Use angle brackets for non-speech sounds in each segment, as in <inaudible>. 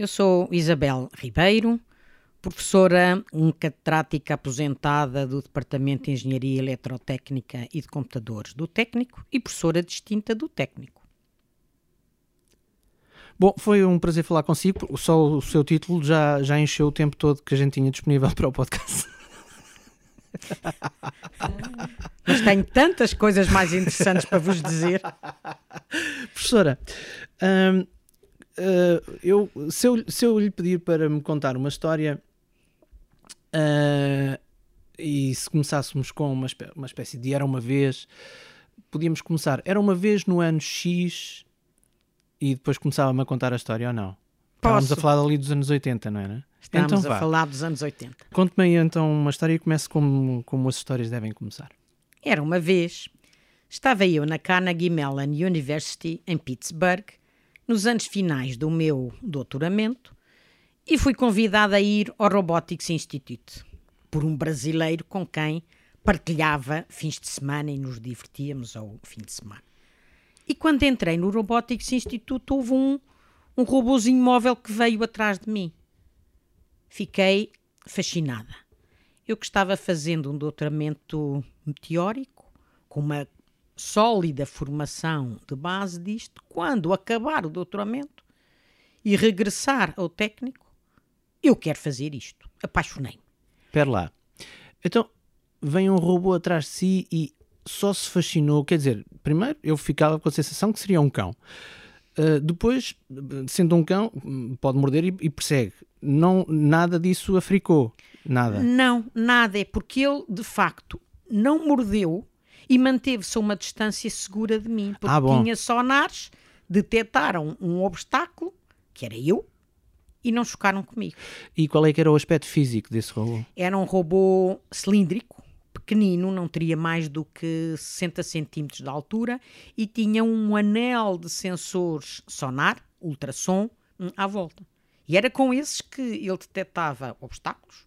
Eu sou Isabel Ribeiro, professora, um catedrática aposentada do Departamento de Engenharia Eletrotécnica e de Computadores do Técnico e professora distinta do Técnico. Bom, foi um prazer falar consigo. Só o seu título já, já encheu o tempo todo que a gente tinha disponível <laughs> para o podcast. Mas tenho tantas coisas mais interessantes para vos dizer. Professora, hum, uh, eu, se, eu, se eu lhe pedir para me contar uma história uh, e se começássemos com uma, espé uma espécie de Era uma vez, podíamos começar. Era uma vez no ano X e depois começava-me a contar a história ou não? Estávamos a falar ali dos anos 80, não era? Estamos então, a falar dos anos 80. Conte-me então uma história e comece como, como as histórias devem começar. Era uma vez, estava eu na Carnegie Mellon University em Pittsburgh nos anos finais do meu doutoramento e fui convidada a ir ao Robotics Institute por um brasileiro com quem partilhava fins de semana e nos divertíamos ao fim de semana. E quando entrei no Robotics Institute, houve um, um robozinho móvel que veio atrás de mim. Fiquei fascinada. Eu que estava fazendo um doutoramento meteórico, com uma sólida formação de base disto, quando acabar o doutoramento e regressar ao técnico, eu quero fazer isto. Apaixonei-me. Espera lá. Então, vem um robô atrás de si e só se fascinou. Quer dizer, primeiro eu ficava com a sensação que seria um cão. Uh, depois, sendo um cão, pode morder e, e, persegue. Não, nada disso africou. Nada. Não, nada. É porque ele, de facto, não mordeu e manteve-se a uma distância segura de mim, porque ah, tinha sonares, detectaram um obstáculo, que era eu, e não chocaram comigo. E qual é que era o aspecto físico desse robô? Era um robô cilíndrico, pequenino, não teria mais do que 60 centímetros de altura e tinha um anel de sensores sonar, ultrassom, hum, à volta. E era com esses que ele detectava obstáculos,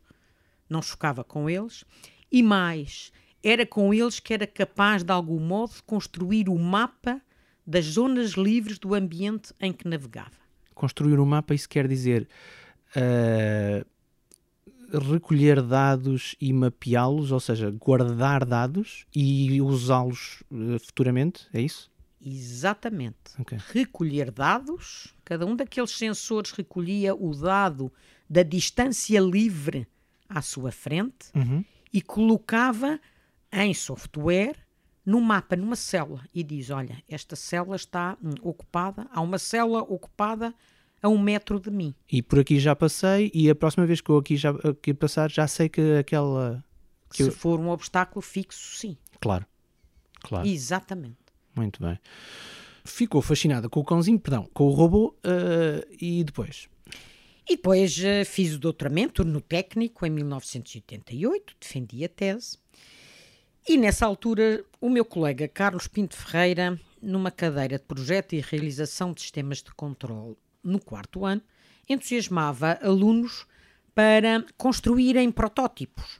não chocava com eles, e mais, era com eles que era capaz, de algum modo, construir o mapa das zonas livres do ambiente em que navegava. Construir o um mapa, isso quer dizer uh, recolher dados e mapeá-los, ou seja, guardar dados e usá-los uh, futuramente, é isso? Exatamente. Okay. Recolher dados, cada um daqueles sensores recolhia o dado da distância livre à sua frente uhum. e colocava em software no mapa, numa célula, e diz: Olha, esta célula está hum, ocupada, há uma célula ocupada a um metro de mim. E por aqui já passei, e a próxima vez que eu aqui, já, aqui passar, já sei que aquela. Que Se eu... for um obstáculo fixo, sim. Claro, claro. Exatamente. Muito bem. Ficou fascinada com o cãozinho, perdão, com o robô, uh, e depois? E depois uh, fiz o doutoramento no técnico em 1988, defendi a tese e nessa altura, o meu colega Carlos Pinto Ferreira, numa cadeira de projeto e realização de sistemas de controle no quarto ano, entusiasmava alunos para construírem protótipos,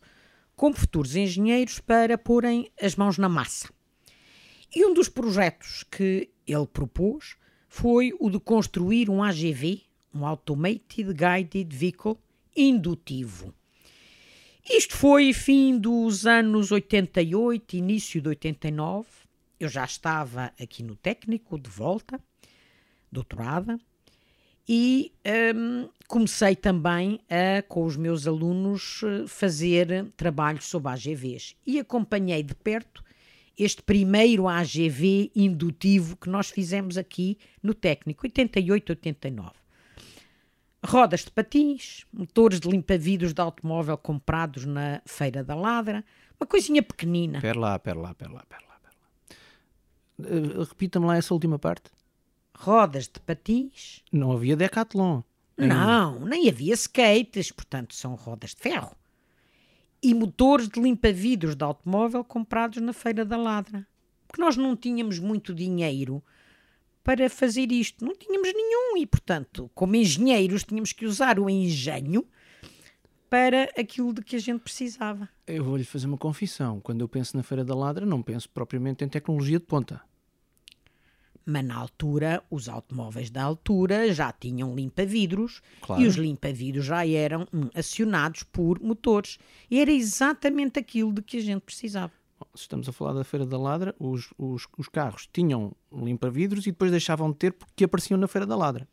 como futuros engenheiros para porem as mãos na massa. E um dos projetos que ele propôs foi o de construir um AGV, um Automated Guided Vehicle, indutivo. Isto foi fim dos anos 88, início de 89. Eu já estava aqui no técnico, de volta, doutorada, e um, comecei também a, com os meus alunos, fazer trabalhos sobre AGVs. E acompanhei de perto este primeiro AGV indutivo que nós fizemos aqui no técnico, 88-89 rodas de patins, motores de limpa-vidros de automóvel comprados na Feira da Ladra, uma coisinha pequenina. Pera lá, pera lá, pera lá, pera lá. Pera lá. Uh, Repita-me lá essa última parte. Rodas de patins. Não havia Decathlon. Não, nem havia skates, portanto são rodas de ferro. E motores de limpa-vidros de automóvel comprados na Feira da Ladra. Porque nós não tínhamos muito dinheiro para fazer isto. Não tínhamos nenhum e, portanto, como engenheiros, tínhamos que usar o engenho para aquilo de que a gente precisava. Eu vou-lhe fazer uma confissão. Quando eu penso na Feira da Ladra, não penso propriamente em tecnologia de ponta. Mas na altura, os automóveis da altura já tinham limpa-vidros Claro. e os limpa-vidros já eram hum, acionados por motores. E era exatamente aquilo de que a gente precisava. Estamos a falar da Feira da Ladra, os, os, os carros tinham limpa-vidros e depois deixavam de ter porque apareciam na Feira da Ladra.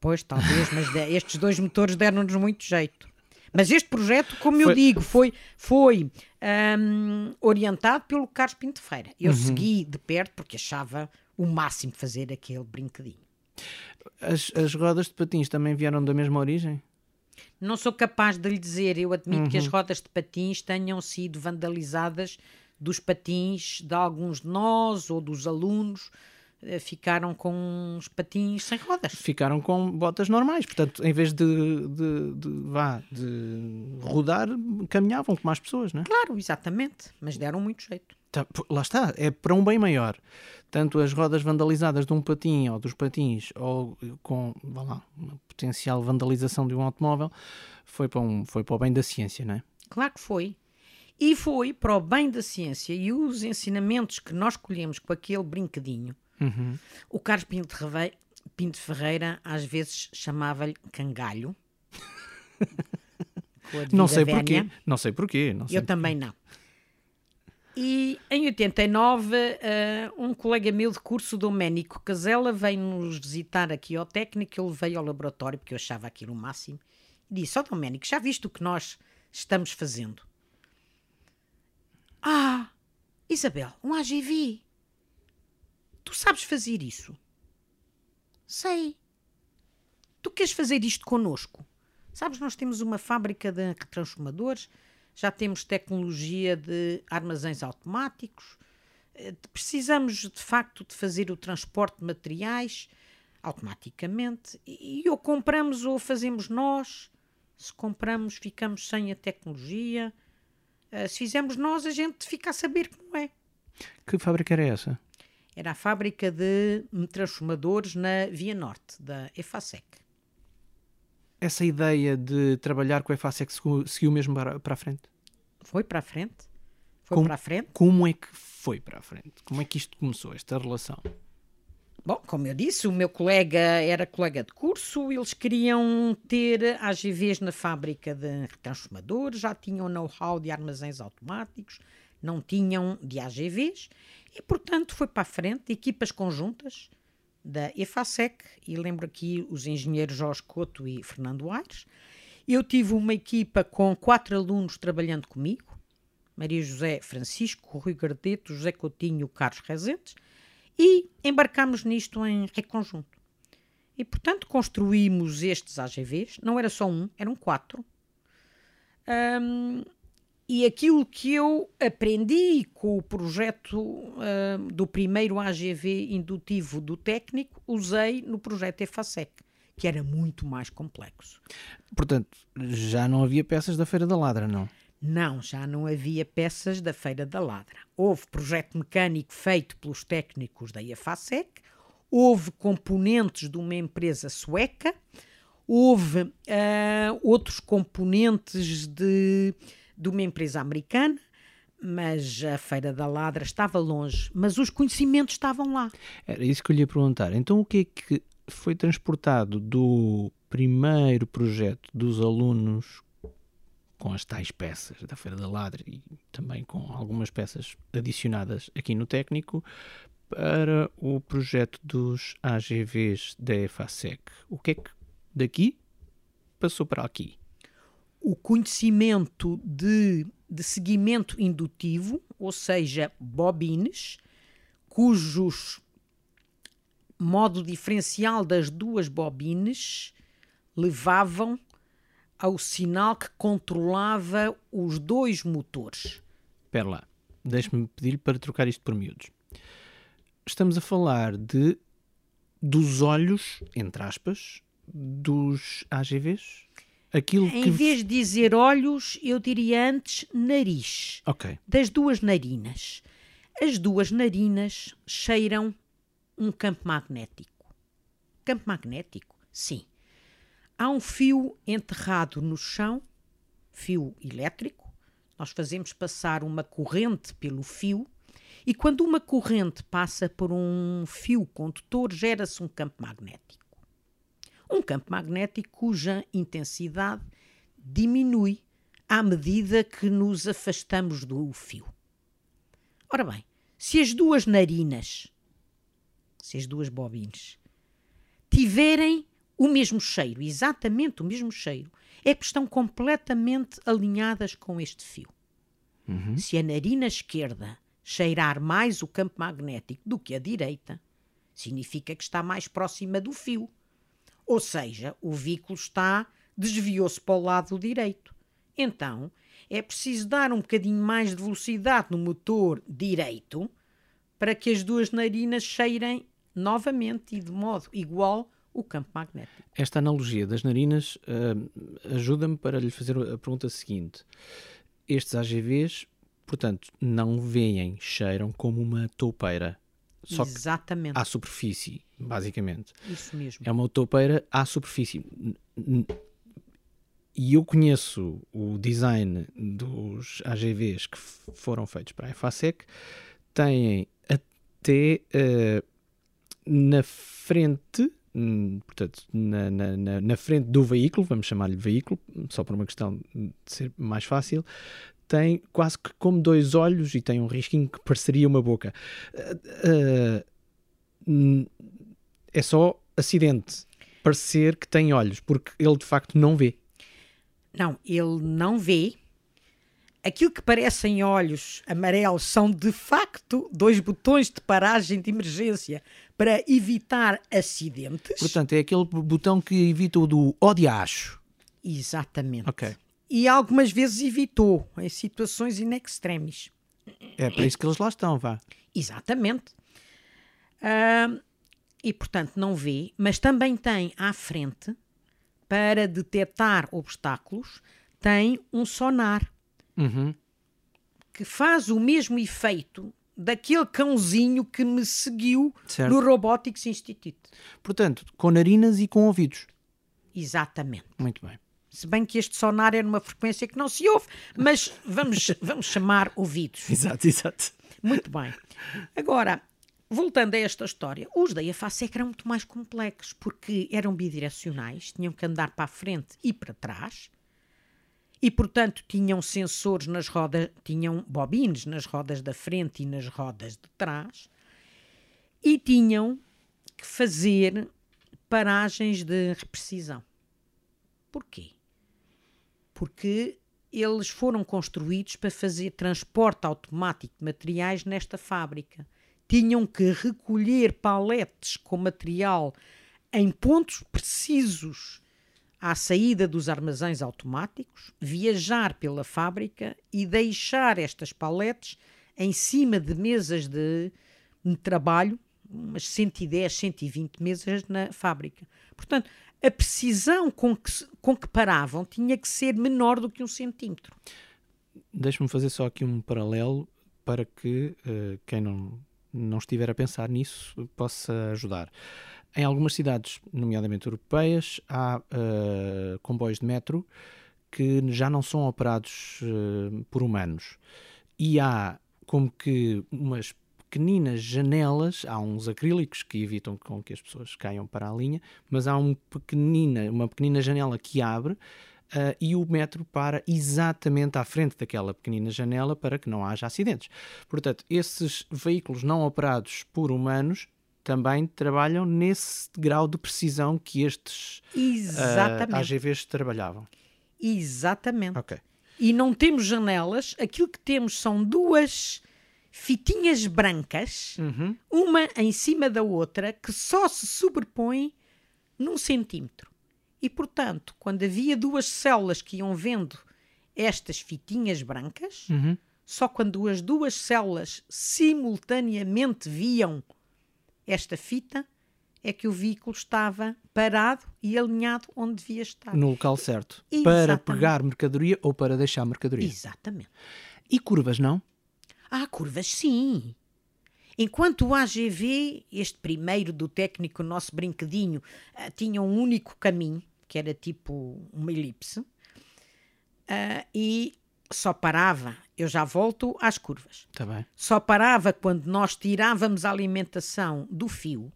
Pois, talvez, mas estes dois motores deram-nos muito jeito. Mas este projeto, como eu Foi- digo, foi, foi hum, orientado pelo Carlos Pinto Feira. Eu Uhum. segui de perto porque achava o máximo fazer aquele brinquedinho. As, as rodas de patins também vieram da mesma origem? Não sou capaz de lhe dizer, eu admito que as Uhum. rodas de patins tenham sido vandalizadas dos patins de alguns de nós ou dos alunos, eh, ficaram com os patins sem rodas. Ficaram com botas normais, portanto, em vez de, de, de, vá, de rodar, caminhavam como as pessoas, não é? Claro, exatamente, mas deram muito jeito. Tá, lá está, é para um bem maior. Tanto as rodas vandalizadas de um patim ou dos patins, ou com vá lá, uma potencial vandalização de um automóvel, foi para, um, foi para o bem da ciência, não é? Claro que foi. E foi para o bem da ciência e os ensinamentos que nós colhemos com aquele brinquedinho. Uhum. O Carlos Pinto, Reve- Pinto Ferreira às vezes chamava-lhe cangalho. <laughs> Não sei vénia. porquê, não sei porquê. Não sei Eu também não. E em 89, eh, um colega meu de curso, Doménico Casella, veio nos visitar aqui ao técnico. Ele veio ao laboratório, porque eu achava aquilo o máximo, e disse: Ó Doménico, já viste o que nós estamos fazendo? Ah, Isabel, um AGV. Tu sabes fazer isso? Sei. Tu queres fazer isto connosco? Sabes, nós temos uma fábrica de transformadores, já temos tecnologia de armazéns automáticos, eh, precisamos de facto de fazer o transporte de materiais automaticamente e ou compramos ou fazemos nós. Se compramos, ficamos sem a tecnologia. Eh, Se fizermos nós, a gente fica a saber como é. Que fábrica era essa? Era a fábrica de transformadores na Via Norte, da EFASEC. Essa ideia de trabalhar com a EFASEC seguiu, mesmo para, para a frente? Foi para a frente? Foi Como- para a frente? Como é que foi para a frente? Como é que isto começou, esta relação? Bom, como eu disse, o meu colega era colega de curso, eles queriam ter AGVs na fábrica de transformadores, já tinham know-how de armazéns automáticos, não tinham de AGVs e, portanto, foi para a frente, equipas conjuntas da EFASEC, e lembro aqui os engenheiros Jorge Couto e Fernando Aires. Eu tive uma equipa com quatro alunos trabalhando comigo, Maria José Francisco, Rui Gardeto, José Coutinho, Carlos Rezentes, e embarcámos nisto em, em conjunto. E, portanto, construímos estes AGVs, não era só um, eram quatro. Ahm, e aquilo que eu aprendi com o projeto ahm, do primeiro AGV indutivo do técnico, usei no projeto EFASEC, que era muito mais complexo. Portanto, já não havia peças da Feira da Ladra, não? Não, já não havia peças da Feira da Ladra. Houve projeto mecânico feito pelos técnicos da IAFASEC, houve componentes de uma empresa sueca, houve ah, outros componentes de, de uma empresa americana, mas a Feira da Ladra estava longe, mas os conhecimentos estavam lá. Era isso que eu lhe ia perguntar. Então, o que é que foi transportado do primeiro projeto dos alunos com as tais peças da Feira da Ladra e também com algumas peças adicionadas aqui no técnico para o projeto dos AGVs da EFASEC? O que é que daqui passou para aqui? O conhecimento de, de seguimento indutivo, ou seja, bobines, cujos modo diferencial das duas bobines levavam ao sinal que controlava os dois motores. Espera lá, deixe-me pedir-lhe para trocar isto por miúdos. Estamos a falar de dos olhos, entre aspas, dos AGVs? Aquilo Em que... vez de dizer olhos, eu diria antes nariz. Ok, das duas narinas. As duas narinas cheiram um campo magnético. Campo magnético? Sim. Há um fio enterrado no chão, fio elétrico. Nós fazemos passar uma corrente pelo fio E quando uma corrente passa por um fio condutor, gera-se um campo magnético. Um campo magnético cuja intensidade diminui à medida que nos afastamos do fio. Ora bem, se as duas narinas, se as duas bobines, tiverem o mesmo cheiro, exatamente o mesmo cheiro, é que estão completamente alinhadas com este fio. Uhum. Se a narina esquerda cheirar mais o campo magnético do que a direita, significa que está mais próxima do fio. Ou seja, o veículo está desviou-se para o lado direito. Então, é preciso dar um bocadinho mais de velocidade no motor direito para que as duas narinas cheirem novamente e de modo igual o campo magnético. Esta analogia das narinas uh, ajuda-me para lhe fazer a pergunta seguinte. Estes AGVs, portanto, não veem, cheiram como uma toupeira. Só Exatamente. à superfície, basicamente. Isso mesmo. É uma toupeira à superfície. E eu conheço o design dos AGVs que foram feitos para a EFASEC, têm até uh, na frente portanto, na, na, na, frente do veículo, vamos chamar-lhe veículo, só por uma questão de ser mais fácil, tem quase que como dois olhos e tem um risquinho que pareceria uma boca. Uh, uh, é só acidente parecer que tem olhos, porque ele de facto não vê. Não, ele não vê, Aquilo que parecem olhos amarelos são de facto dois botões de paragem de emergência para evitar acidentes. Portanto, é aquele botão que evita o do odiacho. Exatamente. Ok. E algumas vezes evitou em situações in extremis. É para isso que eles lá estão, vá. Exatamente. Uh, e portanto não vê, mas também tem à frente para detectar obstáculos, tem um sonar uhum. que faz o mesmo efeito daquele cãozinho que me seguiu certo. no Robotics Institute. Portanto, com narinas e com ouvidos. Exatamente. Muito bem. Se bem que este sonar é numa frequência que não se ouve, mas vamos, <laughs> vamos chamar ouvidos. Exato, exato. Muito bem. Agora, voltando a esta história, os da IFASEC eram muito mais complexos, porque eram bidirecionais, tinham que andar para a frente e para trás, e, portanto, tinham sensores nas rodas, tinham bobines nas rodas da frente e nas rodas de trás, e tinham que fazer paragens de reprecisão. Porquê? Porque eles foram construídos para fazer transporte automático de materiais nesta fábrica. Tinham que recolher paletes com material em pontos precisos à saída dos armazéns automáticos, viajar pela fábrica e deixar estas paletes em cima de mesas de, trabalho, umas 110, 120 mesas na fábrica. Portanto, a precisão com que, com que paravam tinha que ser menor do que um centímetro. Deixe-me fazer só aqui um paralelo para que uh, quem não, não estiver a pensar nisso possa ajudar. Em algumas cidades, nomeadamente europeias, há uh, comboios de metro que já não são operados uh, por humanos. E há como que umas pequeninas janelas, há uns acrílicos que evitam com que as pessoas caiam para a linha, mas há um pequenina, uma pequenina janela que abre Uh, e o metro para exatamente à frente daquela pequenina janela para que não haja acidentes. Portanto, esses veículos não operados por humanos também trabalham nesse grau de precisão que estes uh, AGVs trabalhavam. Exatamente. E não temos janelas, aquilo que temos são duas fitinhas brancas, uhum. uma em cima da outra, que só se sobrepõem num centímetro. E, portanto, quando havia duas células que iam vendo estas fitinhas brancas, uhum. só quando as duas células simultaneamente viam esta fita é que o veículo estava parado e alinhado onde devia estar. No local certo. Exatamente. Para pegar mercadoria ou para deixar mercadoria. Exatamente. E curvas não? Ah, curvas sim. Enquanto o AGV, este primeiro do técnico, nosso brinquedinho, uh, tinha um único caminho, que era tipo uma elipse, uh, e só parava, eu já volto às curvas. Bem. Só parava quando nós tirávamos a alimentação do fio.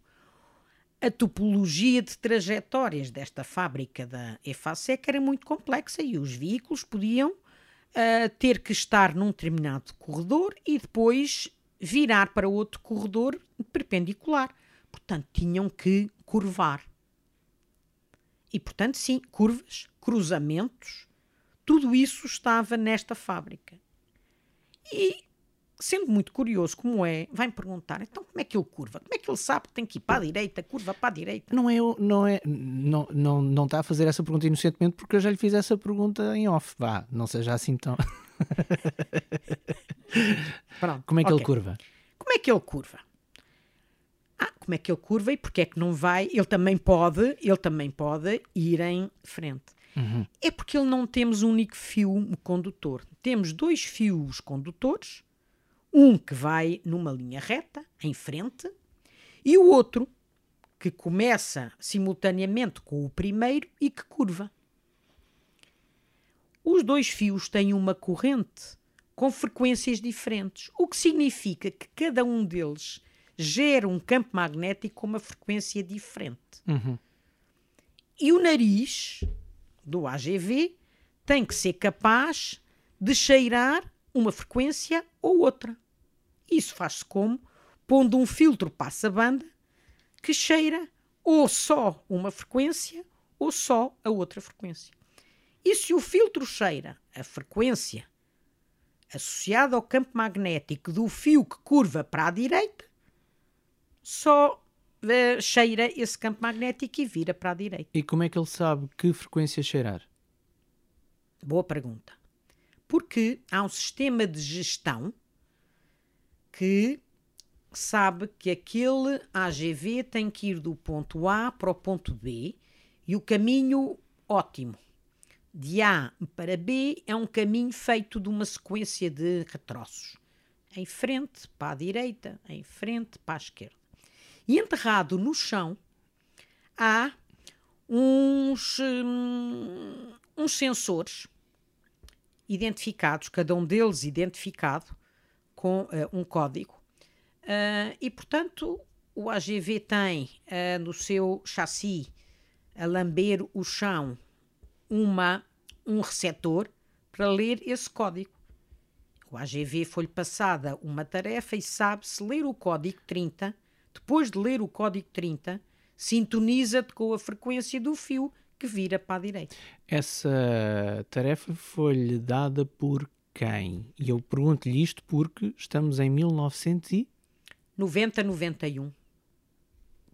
A topologia de trajetórias desta fábrica da EFASEC era muito complexa e os veículos podiam uh, ter que estar num determinado corredor e depois virar para outro corredor perpendicular. Portanto, tinham que curvar. E, portanto, sim, curvas, cruzamentos, tudo isso estava nesta fábrica. E, sendo muito curioso como é, vai-me perguntar, então como é que ele curva? Como é que ele sabe que tem que ir para a direita, curva para a direita? Não é, não é, não, não, não está a fazer essa pergunta inocentemente porque eu já lhe fiz essa pergunta em off. Vá, não seja assim tão... <laughs> Pronto, Como é que ok. ele curva? Como é que ele curva? Ah, como é que ele curva e porque é que não vai? Ele também pode, ele também pode ir em frente. É porque ele não temos um único fio condutor. Temos dois fios condutores, um que vai numa linha reta, em frente, e o outro que começa simultaneamente com o primeiro e que curva. Os dois fios têm uma corrente com frequências diferentes, o que significa que cada um deles gera um campo magnético com uma frequência diferente. E o nariz do AGV tem que ser capaz de cheirar uma frequência ou outra. Isso faz-se como? Pondo um filtro passa-banda que cheira ou só uma frequência ou só a outra frequência. E se o filtro cheira a frequência associada ao campo magnético do fio que curva para a direita, só eh, cheira esse campo magnético e vira para a direita. E como é que ele sabe que frequência cheirar? Boa pergunta. Porque há um sistema de gestão que sabe que aquele AGV tem que ir do ponto A para o ponto B e o caminho ótimo de A para B é um caminho feito de uma sequência de retroços. Em frente para a direita, em frente para a esquerda. E enterrado no chão há uns, hum, uns sensores identificados, cada um deles identificado com eh, um código. Ah, e, portanto, o AGV tem ah, no seu chassi a lamber o chão uma, um receptor para ler esse código. O AGV foi-lhe passada uma tarefa e sabe se ler o código 30, depois de ler o código 30, sintoniza com a frequência do fio que vira para a direita. Essa tarefa foi-lhe dada por quem? E eu pergunto-lhe isto porque estamos em 1900 e... 90, 91.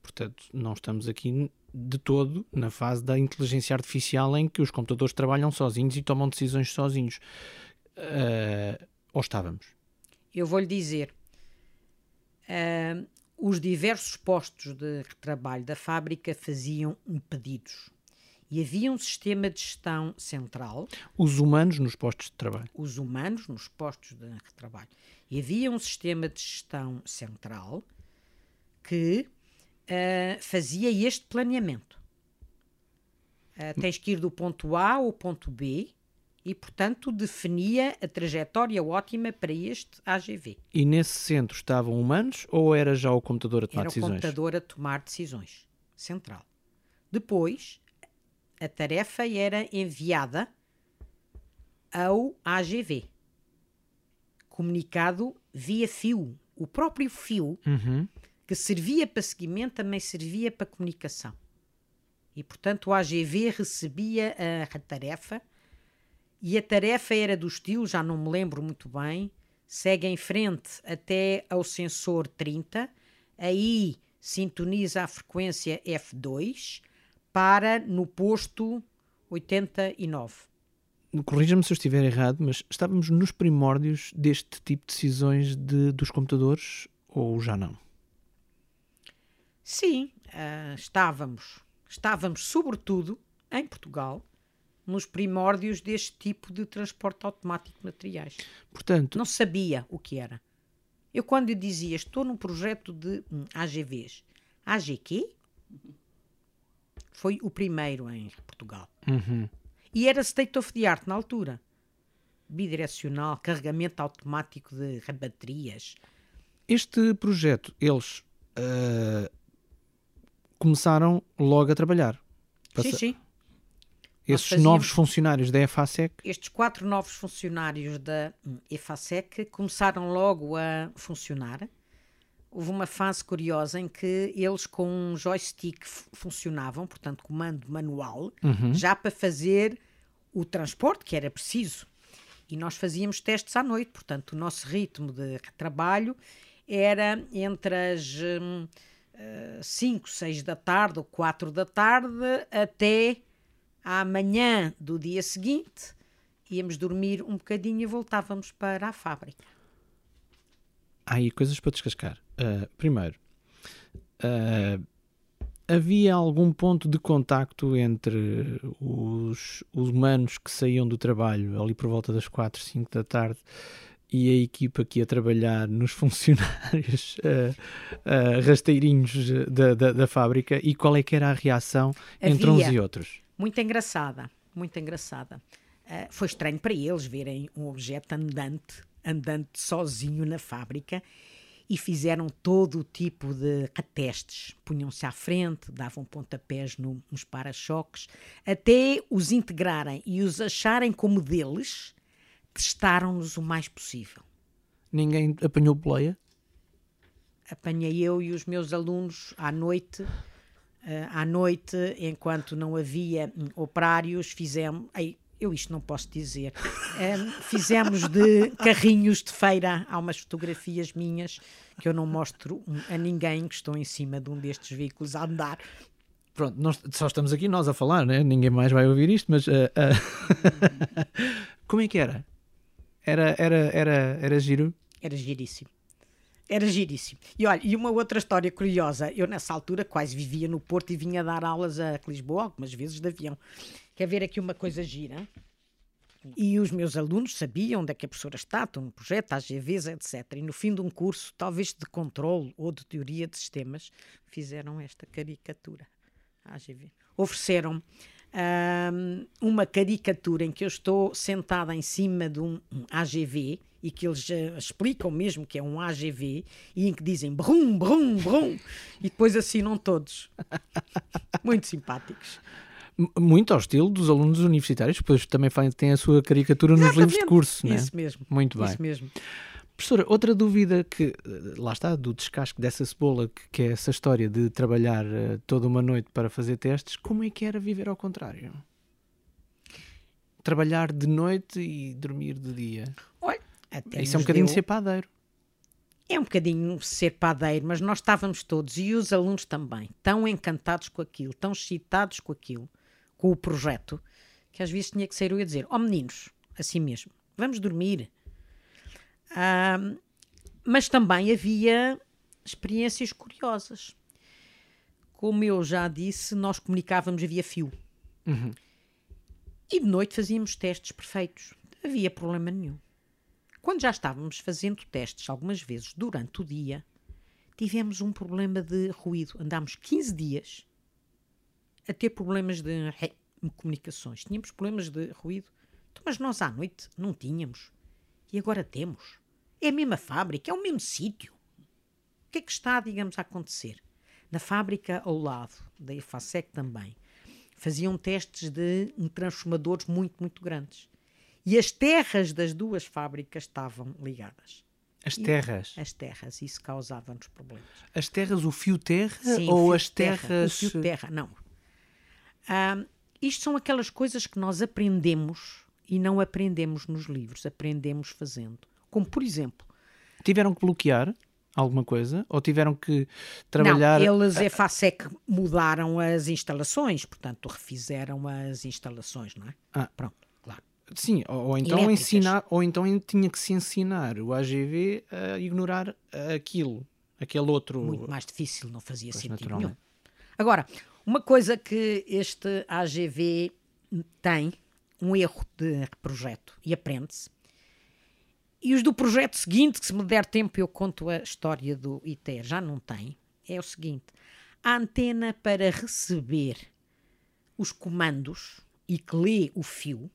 Portanto, não estamos aqui de todo na fase da inteligência artificial em que os computadores trabalham sozinhos e tomam decisões sozinhos. Ah, ou estávamos? Eu vou-lhe dizer, ah, os diversos postos de trabalho da fábrica faziam pedidos. E havia um sistema de gestão central, Os humanos nos postos de trabalho. os humanos nos postos de trabalho. E havia um sistema de gestão central que ah, fazia este planeamento. Ah, tens que ir do ponto A ao ponto B e, portanto, definia a trajetória ótima para este AGV. E nesse centro estavam humanos ou era já o computador a tomar Era o decisões? computador a tomar decisões. Central. Depois, a tarefa era enviada ao AGV. Comunicado via fio. O próprio fio Uhum. que servia para seguimento também servia para comunicação. E, portanto, o AGV recebia a tarefa e a tarefa era do estilo, já não me lembro muito bem, segue em frente até ao sensor 30, aí sintoniza a frequência F2 para no posto 89. Corrija-me se eu estiver errado, mas estávamos nos primórdios deste tipo de decisões de- dos computadores ou já não? Sim, ah, estávamos, estávamos sobretudo em Portugal nos primórdios deste tipo de transporte automático de materiais. Portanto, Não sabia o que era. Eu quando dizia estou num projeto de hum, AGVs, AGQ? Foi o primeiro em Portugal. uhum. E era state of the art na altura. bidirecional, carregamento automático de baterias. Este projeto, eles uh, começaram logo a trabalhar. Passa... Sim, sim. Esses fazíamos... novos funcionários da EFASEC? Estes quatro novos funcionários da EFASEC começaram logo a funcionar. Houve uma fase curiosa em que eles com um joystick funcionavam, portanto, comando manual, uhum. já para fazer o transporte que era preciso. E nós fazíamos testes à noite, portanto, o nosso ritmo de trabalho era entre as 5, hum, 6 uh, da tarde ou 4 da tarde até à manhã do dia seguinte. Íamos dormir um bocadinho e voltávamos para a fábrica. Há aí coisas para descascar. Uh, primeiro, uh, havia algum ponto de contacto entre os, os humanos que saíam do trabalho ali por volta das 4, 5 da tarde e a equipa que ia trabalhar nos <laughs> funcionários uh, uh, rasteirinhos da, da, da, fábrica e qual é que era a reação Havia. entre uns e outros? Muito engraçada, muito engraçada. Uh, foi estranho para eles verem um objeto andante, andante sozinho na fábrica e fizeram todo o tipo de testes. Punham-se à frente, davam pontapés no, nos para-choques, até os integrarem e os acharem como deles, testaram-nos o mais possível. Ninguém apanhou boleia? Apanhei eu e os meus alunos à noite. Uh, à noite, enquanto não havia um, operários, fizemos. Ei, eu isto não posso dizer. <laughs> Um, fizemos de carrinhos de feira. Há umas fotografias minhas que eu não mostro a ninguém que estou em cima de um destes veículos a andar. Pronto, nós só estamos aqui nós a falar, né? ninguém mais vai ouvir isto, mas uh, uh... <laughs> como é que era? Era, era, era, era giro? Era giríssimo. Era giríssimo. E olha, e uma outra história curiosa, eu nessa altura quase vivia no Porto e vinha dar aulas a Lisboa, algumas vezes de avião. Quer ver aqui uma coisa gira? E os meus alunos sabiam onde é que a professora está, estão no projeto, AGVs, etc. E no fim de um curso, talvez de controle ou de teoria de sistemas, fizeram esta caricatura. AGV. Ofereceram um, uma caricatura em que eu estou sentada em cima de um, um AGV e que eles uh, explicam mesmo que é um AGV e em que dizem brum, brum, brum e depois assinam todos. <laughs> Muito simpáticos muito ao estilo dos alunos universitários, depois também têm a sua caricatura nos livros de curso. Isso né? mesmo. Muito bem. Isso mesmo. Professora, outra dúvida que, eh, lá está, do descasque dessa cebola, que, que é essa história de trabalhar uh, toda uma noite para fazer testes, como é que era viver ao contrário? Trabalhar de noite e dormir de dia. Olha, Isso é um bocadinho deu... ser padeiro. É um bocadinho ser padeiro, mas nós estávamos todos, e os alunos também, tão encantados com aquilo, tão excitados com aquilo, com o projeto, que às vezes tinha que ser eu a dizer: Ó oh, meninos, assim mesmo, vamos dormir. Mas também havia experiências curiosas. Como eu já disse, nós comunicávamos via fio. Uhum. E de noite fazíamos testes perfeitos. Não havia problema nenhum. Quando já estávamos fazendo testes algumas vezes durante o dia, tivemos um problema de ruído. Andámos 15 dias a ter problemas de comunicações. Tínhamos problemas de ruído. Então, mas nós à noite não tínhamos. E agora temos. É a mesma fábrica, é o mesmo sítio. O que é que está, digamos, a acontecer? Na fábrica ao lado, da EFASEC também, faziam testes de transformadores muito, muito grandes. E as terras das duas fábricas estavam ligadas. As terras? E as terras, isso causava-nos problemas. As terras, o fio terra Sim, ou fio as terras? Terra, o fio terra, não. Ah, isto são aquelas coisas que nós aprendemos e não aprendemos nos livros, aprendemos fazendo. Como, por exemplo... Tiveram que bloquear alguma coisa? Ou tiveram que trabalhar... Não, eles, é FASEC, mudaram as instalações, portanto, refizeram as instalações, não é? Ah. Pronto, claro. Sim, ou, ou então ensinar, ou então tinha que se ensinar o AGV a ignorar aquilo, aquele outro... Muito mais difícil, não fazia pois sentido nenhum. Agora, uma coisa que este AGV tem, um erro de projeto, e aprende-se, e os do projeto seguinte, que se me der tempo eu conto a história do ITER, já não tem, é o seguinte: a antena para receber os comandos e que lê o fio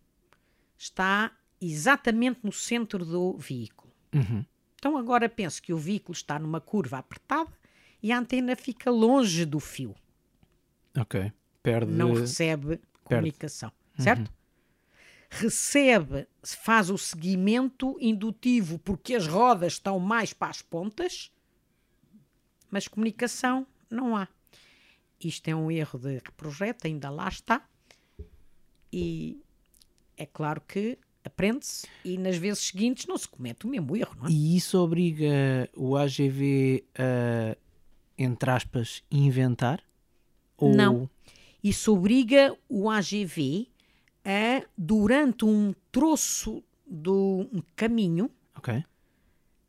está exatamente no centro do veículo. Uhum. Então agora penso que o veículo está numa curva apertada e a antena fica longe do fio, Ok. Perde. não recebe comunicação, certo? Recebe, faz o seguimento indutivo porque as rodas estão mais para as pontas, mas comunicação não há. Isto é um erro de projeto, ainda lá está. E é claro que aprende-se e nas vezes seguintes não se comete o mesmo erro, não é? E isso obriga o AGV a, entre aspas, inventar? Ou... Não. Isso obriga o AGV a, durante um troço do um caminho, Ok.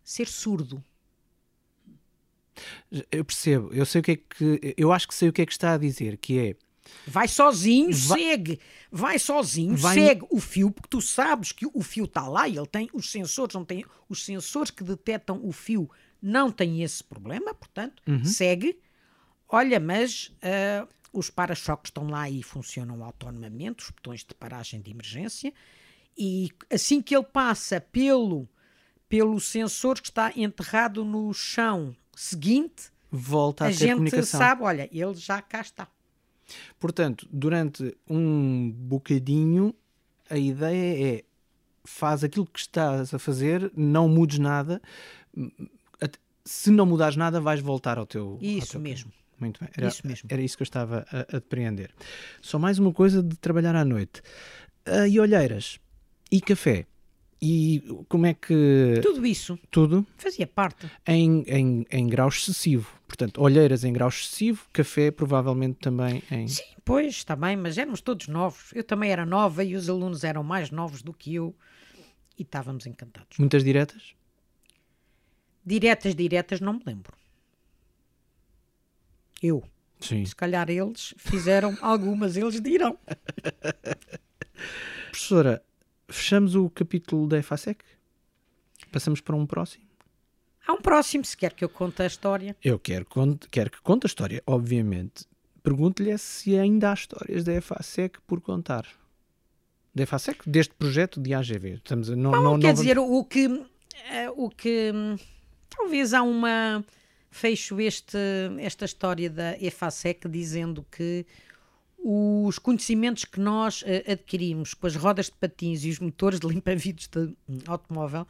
ser surdo. Eu percebo. Eu sei o que é que. Eu acho que sei o que é que está a dizer, que é. Vai sozinho, Vai- segue. Vai sozinho, Vai- segue o fio, porque tu sabes que o fio está lá e ele tem os sensores, não tem os sensores que detectam o fio não têm esse problema, portanto, segue. Olha, mas ah, os para-choques estão lá e funcionam autonomamente, os botões de paragem de emergência, e assim que ele passa pelo, pelo sensor que está enterrado no chão seguinte, Volta a, a gente comunicação. sabe, olha, ele já cá está. Portanto, durante um bocadinho, a ideia é faz aquilo que estás a fazer, não mudes nada. Se não mudares nada, vais voltar ao teu. ao Isso teu mesmo. caminho. Muito bem. Era, Isso mesmo. era isso que eu estava a, a depreender. Só mais uma coisa de trabalhar à noite. Ah, e olheiras? E café? E como é que. Tudo isso Tudo fazia parte. em, em, em grau excessivo. Portanto, olheiras em grau excessivo, café provavelmente também em. Sim, pois, bem, mas éramos todos novos. Eu também era nova e os alunos eram mais novos do que eu e estávamos encantados. Muitas diretas? Diretas, diretas, não me lembro. Eu. Sim. Se calhar eles fizeram <laughs> algumas, eles dirão. Professora, fechamos o capítulo da EFASEC? Passamos para um próximo? Há um próximo, se quer que eu conte a história. Eu quero, conte- quero que conte a história, obviamente. Pergunto-lhe é se ainda há histórias da EFASEC por contar. Da EFASEC, deste projeto de AGV. Estamos não, não, não Quer vamos- dizer, o que, eh, o que hum, talvez há uma fecho este, esta história da EFASEC dizendo que os conhecimentos que nós eh, adquirimos com as rodas de patins e os motores de limpa-vidros de hum, automóvel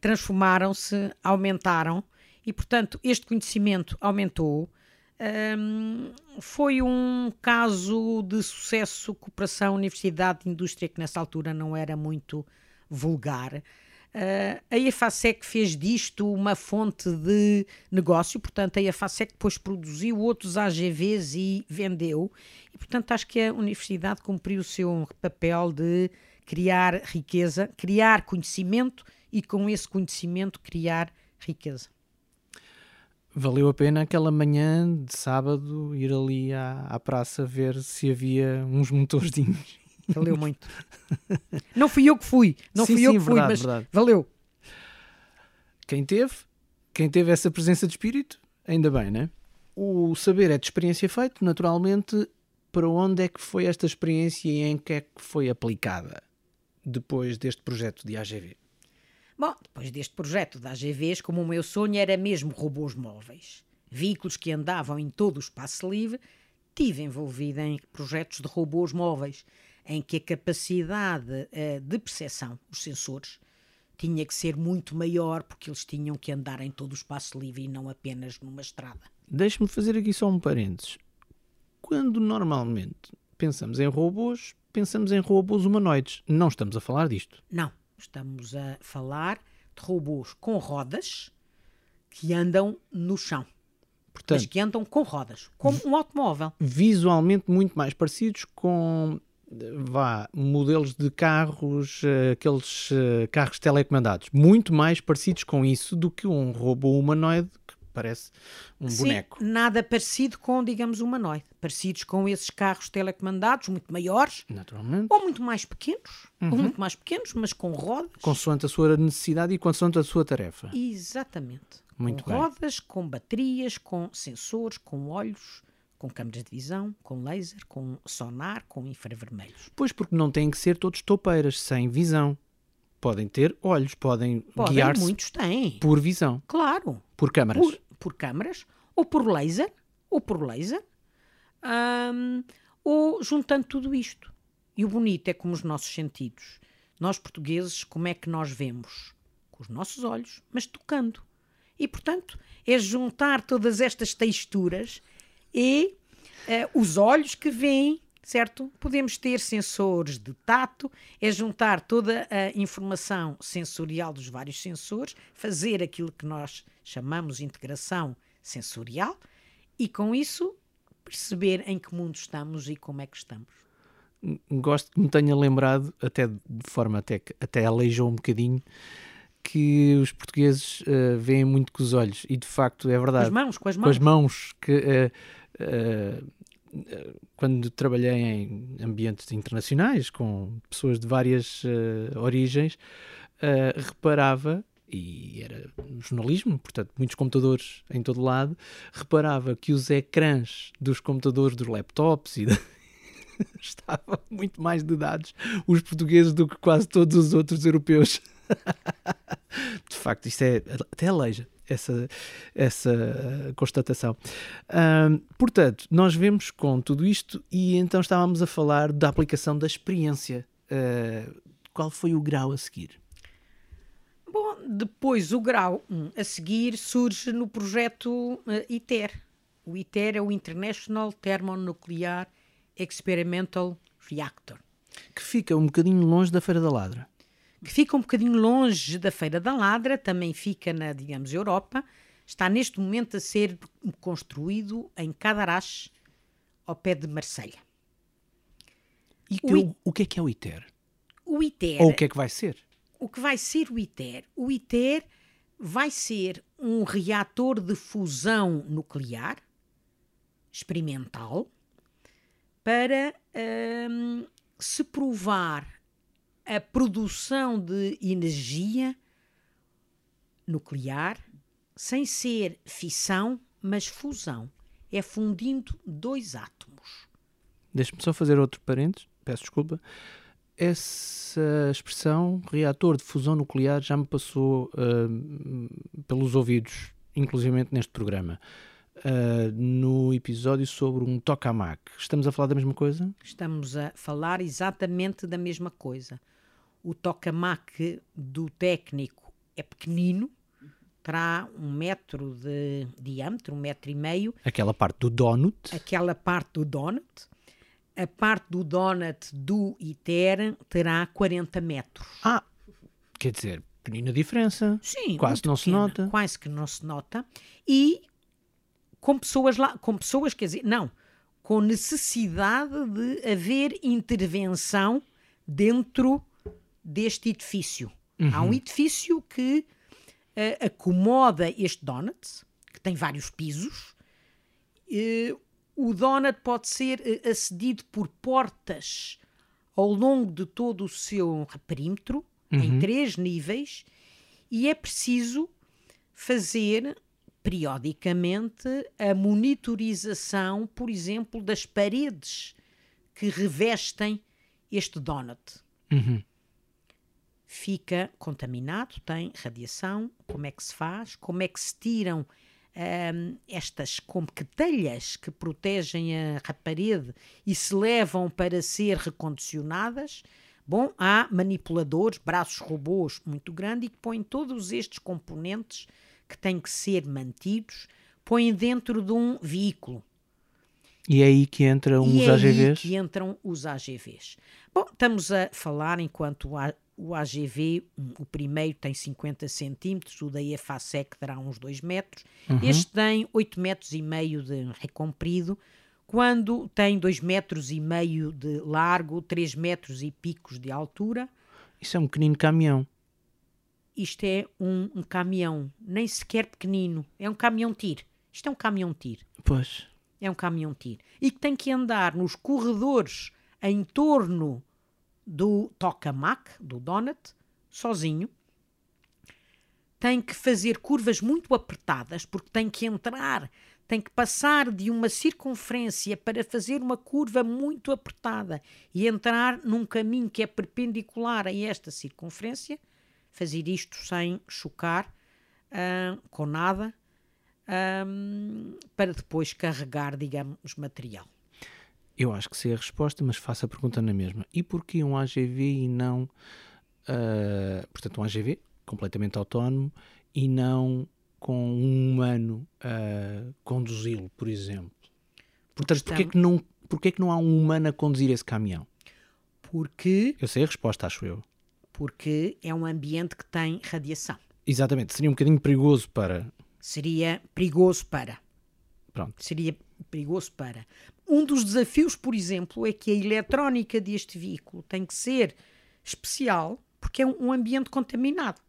transformaram-se, aumentaram e, portanto, este conhecimento aumentou. Hum, foi um caso de sucesso, cooperação, universidade, indústria, que nessa altura não era muito vulgar. Ah, a EFASEC fez disto uma fonte de negócio, portanto, a EFASEC depois produziu outros AGVs e vendeu, e portanto acho que a universidade cumpriu o seu papel de criar riqueza, criar conhecimento e com esse conhecimento criar riqueza. Valeu a pena aquela manhã de sábado ir ali à, à praça ver se havia uns motorzinhos. Valeu muito. Não fui eu que fui, não Sim, fui eu sim, que fui, verdade, mas verdade. valeu. Quem teve, quem teve essa presença de espírito, ainda bem, né? O saber é de experiência feito, naturalmente. Para onde é que foi esta experiência e em que é que foi aplicada depois deste projeto de AGV? Bom, depois deste projeto da AGVs, como o meu sonho era mesmo robôs móveis, veículos que andavam em todo o espaço livre, tive envolvida em projetos de robôs móveis, em que a capacidade eh, de percepção, os sensores, tinha que ser muito maior, porque eles tinham que andar em todo o espaço livre e não apenas numa estrada. Deixe-me fazer aqui só um parênteses. Quando normalmente pensamos em robôs, pensamos em robôs humanoides. Não estamos a falar disto. Não, estamos a falar de robôs com rodas que andam no chão, mas Portanto, que andam com rodas, como um automóvel. visualmente muito mais parecidos com vá, modelos de carros, eh, aqueles eh, carros telecomandados, muito mais parecidos com isso do que um robô humanoide que parece um Sim, boneco. nada parecido com, digamos, humanoide. Parecidos com esses carros telecomandados, muito maiores, Naturalmente, ou muito mais pequenos, Uhum. ou muito mais pequenos, mas com rodas. consoante a sua necessidade e consoante a sua tarefa. Exatamente. Muito com bem. rodas, com baterias, com sensores, com olhos, com câmaras de visão, com laser, com sonar, com infravermelhos. Pois porque não têm que ser todos toupeiras, sem visão. podem ter olhos, podem, Podem, guiar-se muitos têm. por visão, Claro. por câmaras. Por, por câmaras, ou por laser, ou por laser, ou juntando tudo isto. E o bonito é como os nossos sentidos. Nós portugueses, como é que nós vemos? Com os nossos olhos, mas tocando. E, portanto, é juntar todas estas texturas e eh, os olhos que veem, certo? Podemos ter sensores de tato, é juntar toda a informação sensorial dos vários sensores, fazer aquilo que nós chamamos integração sensorial e, com isso, perceber em que mundo estamos e como é que estamos. Gosto que me tenha lembrado, até de forma até, até aleijou um bocadinho, que os portugueses eh, veem muito com os olhos. E de facto é Com verdade. as mãos, com as com mãos. as mãos que eh, eh, quando trabalhei em ambientes internacionais com pessoas de várias origens reparava e era jornalismo, portanto muitos computadores em todo lado reparava que os ecrãs dos computadores dos laptops e da- <laughs> estavam muito mais de dados os portugueses do que quase todos os outros europeus <laughs> de facto, isto é até aleija essa, essa uh, constatação. Portanto, nós vemos com tudo isto e então estávamos a falar da aplicação da experiência. Ah, qual foi o grau a seguir? Bom, depois o grau um, a seguir surge no projeto eh, ITER. O ITER é o International Thermonuclear Experimental Reactor, Que fica um bocadinho longe da Feira da Ladra. Que fica um bocadinho longe da Feira da Ladra, também fica na, digamos, Europa. Está neste momento a ser construído em Cadarache, ao pé de Marselha. E O que- I- o, o que é que é o ITER? O ITER Ou o que é que vai ser? o que vai ser o ITER? O ITER vai ser um reator de fusão nuclear experimental para hum, se provar a produção de energia nuclear sem ser fissão, mas fusão. É fundindo dois átomos. Deixa-me só fazer outro parênteses, peço desculpa. Essa expressão, reator de fusão nuclear, já me passou ahm, pelos ouvidos, inclusivamente neste programa. Ah, no episódio sobre um tokamak. Estamos a falar da mesma coisa? Estamos a falar exatamente da mesma coisa. O tokamak do técnico é pequenino, terá um metro de diâmetro, um metro e meio. Aquela parte do donut. Aquela parte do donut, a parte do donut do ITER terá 40 metros. Ah, quer dizer, pequenina diferença. Sim, Quase não se pequena, nota. Quase que não se nota. E com pessoas lá, com pessoas, quer dizer, não, com necessidade de haver intervenção dentro deste edifício. Há Uhum. um edifício que eh, acomoda este donut, que tem vários pisos. Eh, o donut pode ser eh, acedido por portas ao longo de todo o seu perímetro, em três níveis, e é preciso fazer periodicamente a monitorização, por exemplo, das paredes que revestem este donut. Uhum. Fica contaminado, tem radiação, como é que se faz, como é que se tiram hum, estas como que telhas que protegem a, a parede e se levam para ser recondicionadas. Bom, há manipuladores, braços robôs muito grandes e que põem todos estes componentes que têm que ser mantidos, põem dentro de um veículo. E é aí que entram E os é aí AGVs. que entram os AGVs. Bom, estamos a falar enquanto o, AGV, o primeiro tem 50 centímetros, o da EFASEC terá uns 2 metros, Uhum. este tem 8 metros e meio de recomprido, quando tem 2 metros e meio de largo, 3 metros e picos de altura, Isso é um pequenino caminhão. isto é um, um caminhão, nem sequer pequenino, é um caminhão-tir. Isto é um caminhão-tir. Pois. é um caminhão-tiro, e que tem que andar nos corredores em torno do tokamak, do donut, sozinho. Tem que fazer curvas muito apertadas, porque tem que entrar, tem que passar de uma circunferência para fazer uma curva muito apertada e entrar num caminho que é perpendicular a esta circunferência, fazer isto sem chocar uh, com nada, um, para depois carregar, digamos, material. Eu acho que sei a resposta, mas faço a pergunta na mesma. E porquê um AGV e não, uh, portanto, um AGV completamente autónomo e não com um humano a conduzi-lo, por exemplo? Portanto, porquê, que não, porquê que não há um humano a conduzir esse caminhão? Porque. Eu sei a resposta, acho eu. Porque é um ambiente que tem radiação. Exatamente, seria um bocadinho perigoso para. Seria perigoso para. Pronto. Seria perigoso para. Um dos desafios, por exemplo, é que a eletrónica deste veículo tem que ser especial porque é um ambiente contaminado.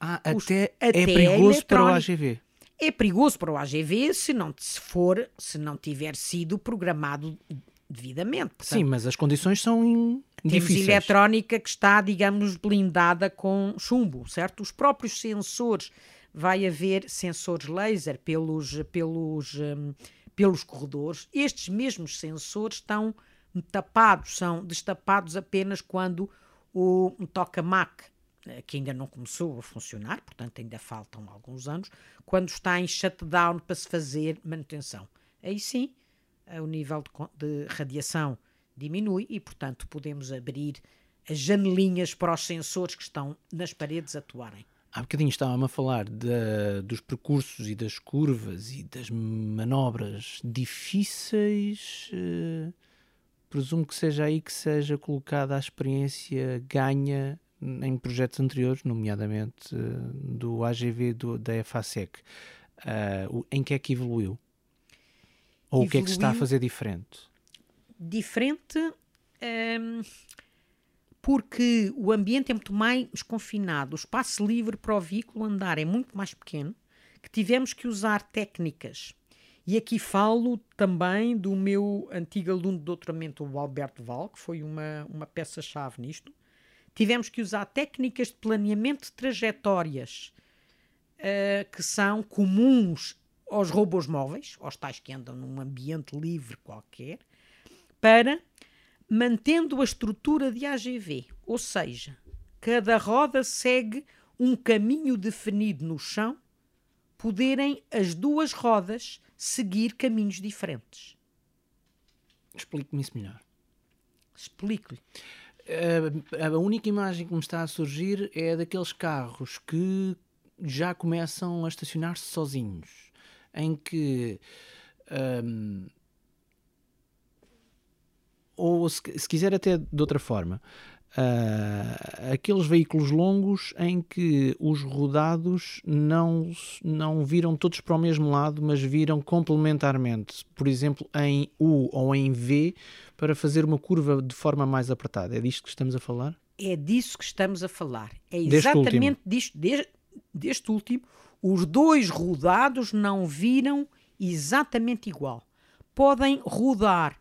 Ah, Os, até, até, é perigoso para o AGV é perigoso para o AGV se não se for, se não tiver sido programado devidamente. Portanto, Sim, mas as condições são in... temos difíceis. eletrónica que está, digamos, blindada com chumbo, certo? Os próprios sensores, vai haver sensores laser pelos, pelos, um, pelos corredores. Estes mesmos sensores estão tapados, são destapados apenas quando o toca-mac eh, que ainda não começou a funcionar, portanto ainda faltam alguns anos, quando está em shutdown para se fazer manutenção. Aí sim, eh, o nível de, de radiação diminui e, portanto, podemos abrir as janelinhas para os sensores que estão nas paredes atuarem. Há bocadinho estava-me a falar de, dos percursos e das curvas e das manobras difíceis. Uh, presumo que seja aí que seja colocada a experiência ganha em projetos anteriores, nomeadamente uh, do AGV do, da FASEC, uh, em que é que evoluiu? Ou evoluiu o que é que se está a fazer diferente? Diferente um, ehm, porque o ambiente é muito mais confinado, o espaço livre para o veículo andar é muito mais pequeno, que tivemos que usar técnicas. E aqui falo também do meu antigo aluno de doutoramento, o Alberto Val, que foi uma, uma peça-chave nisto, tivemos que usar técnicas de planeamento de trajetórias uh, que são comuns aos robôs móveis, aos tais que andam num ambiente livre qualquer, para, mantendo a estrutura de AGV, ou seja, cada roda segue um caminho definido no chão, poderem as duas rodas seguir caminhos diferentes. Explique-me isso melhor. Explico-lhe a única imagem que me está a surgir é daqueles carros que já começam a estacionar-se sozinhos, em que um, ou se, se, quiser até de outra forma, uh, aqueles veículos longos em que os rodados não, não viram todos para o mesmo lado, mas viram complementarmente, por exemplo, em U ou em V, para fazer uma curva de forma mais apertada. É disto que estamos a falar? É disso que estamos a falar. É exatamente disto, deste, deste último. Os dois rodados não viram exatamente igual. Podem rodar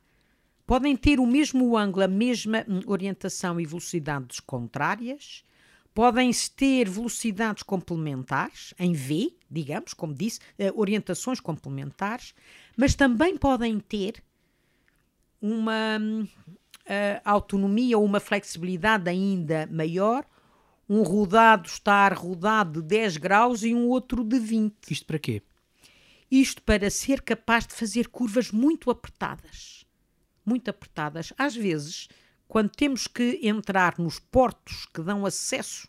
podem ter o mesmo ângulo, a mesma hum, orientação e velocidades contrárias, podem ter velocidades complementares, em V, digamos, como disse, eh, orientações complementares, mas também podem ter uma uh, autonomia ou uma flexibilidade ainda maior, um rodado estar rodado de 10 graus e um outro de 20. Isto para quê? Isto para ser capaz de fazer curvas muito apertadas muito apertadas. Às vezes, quando temos que entrar nos portos que dão acesso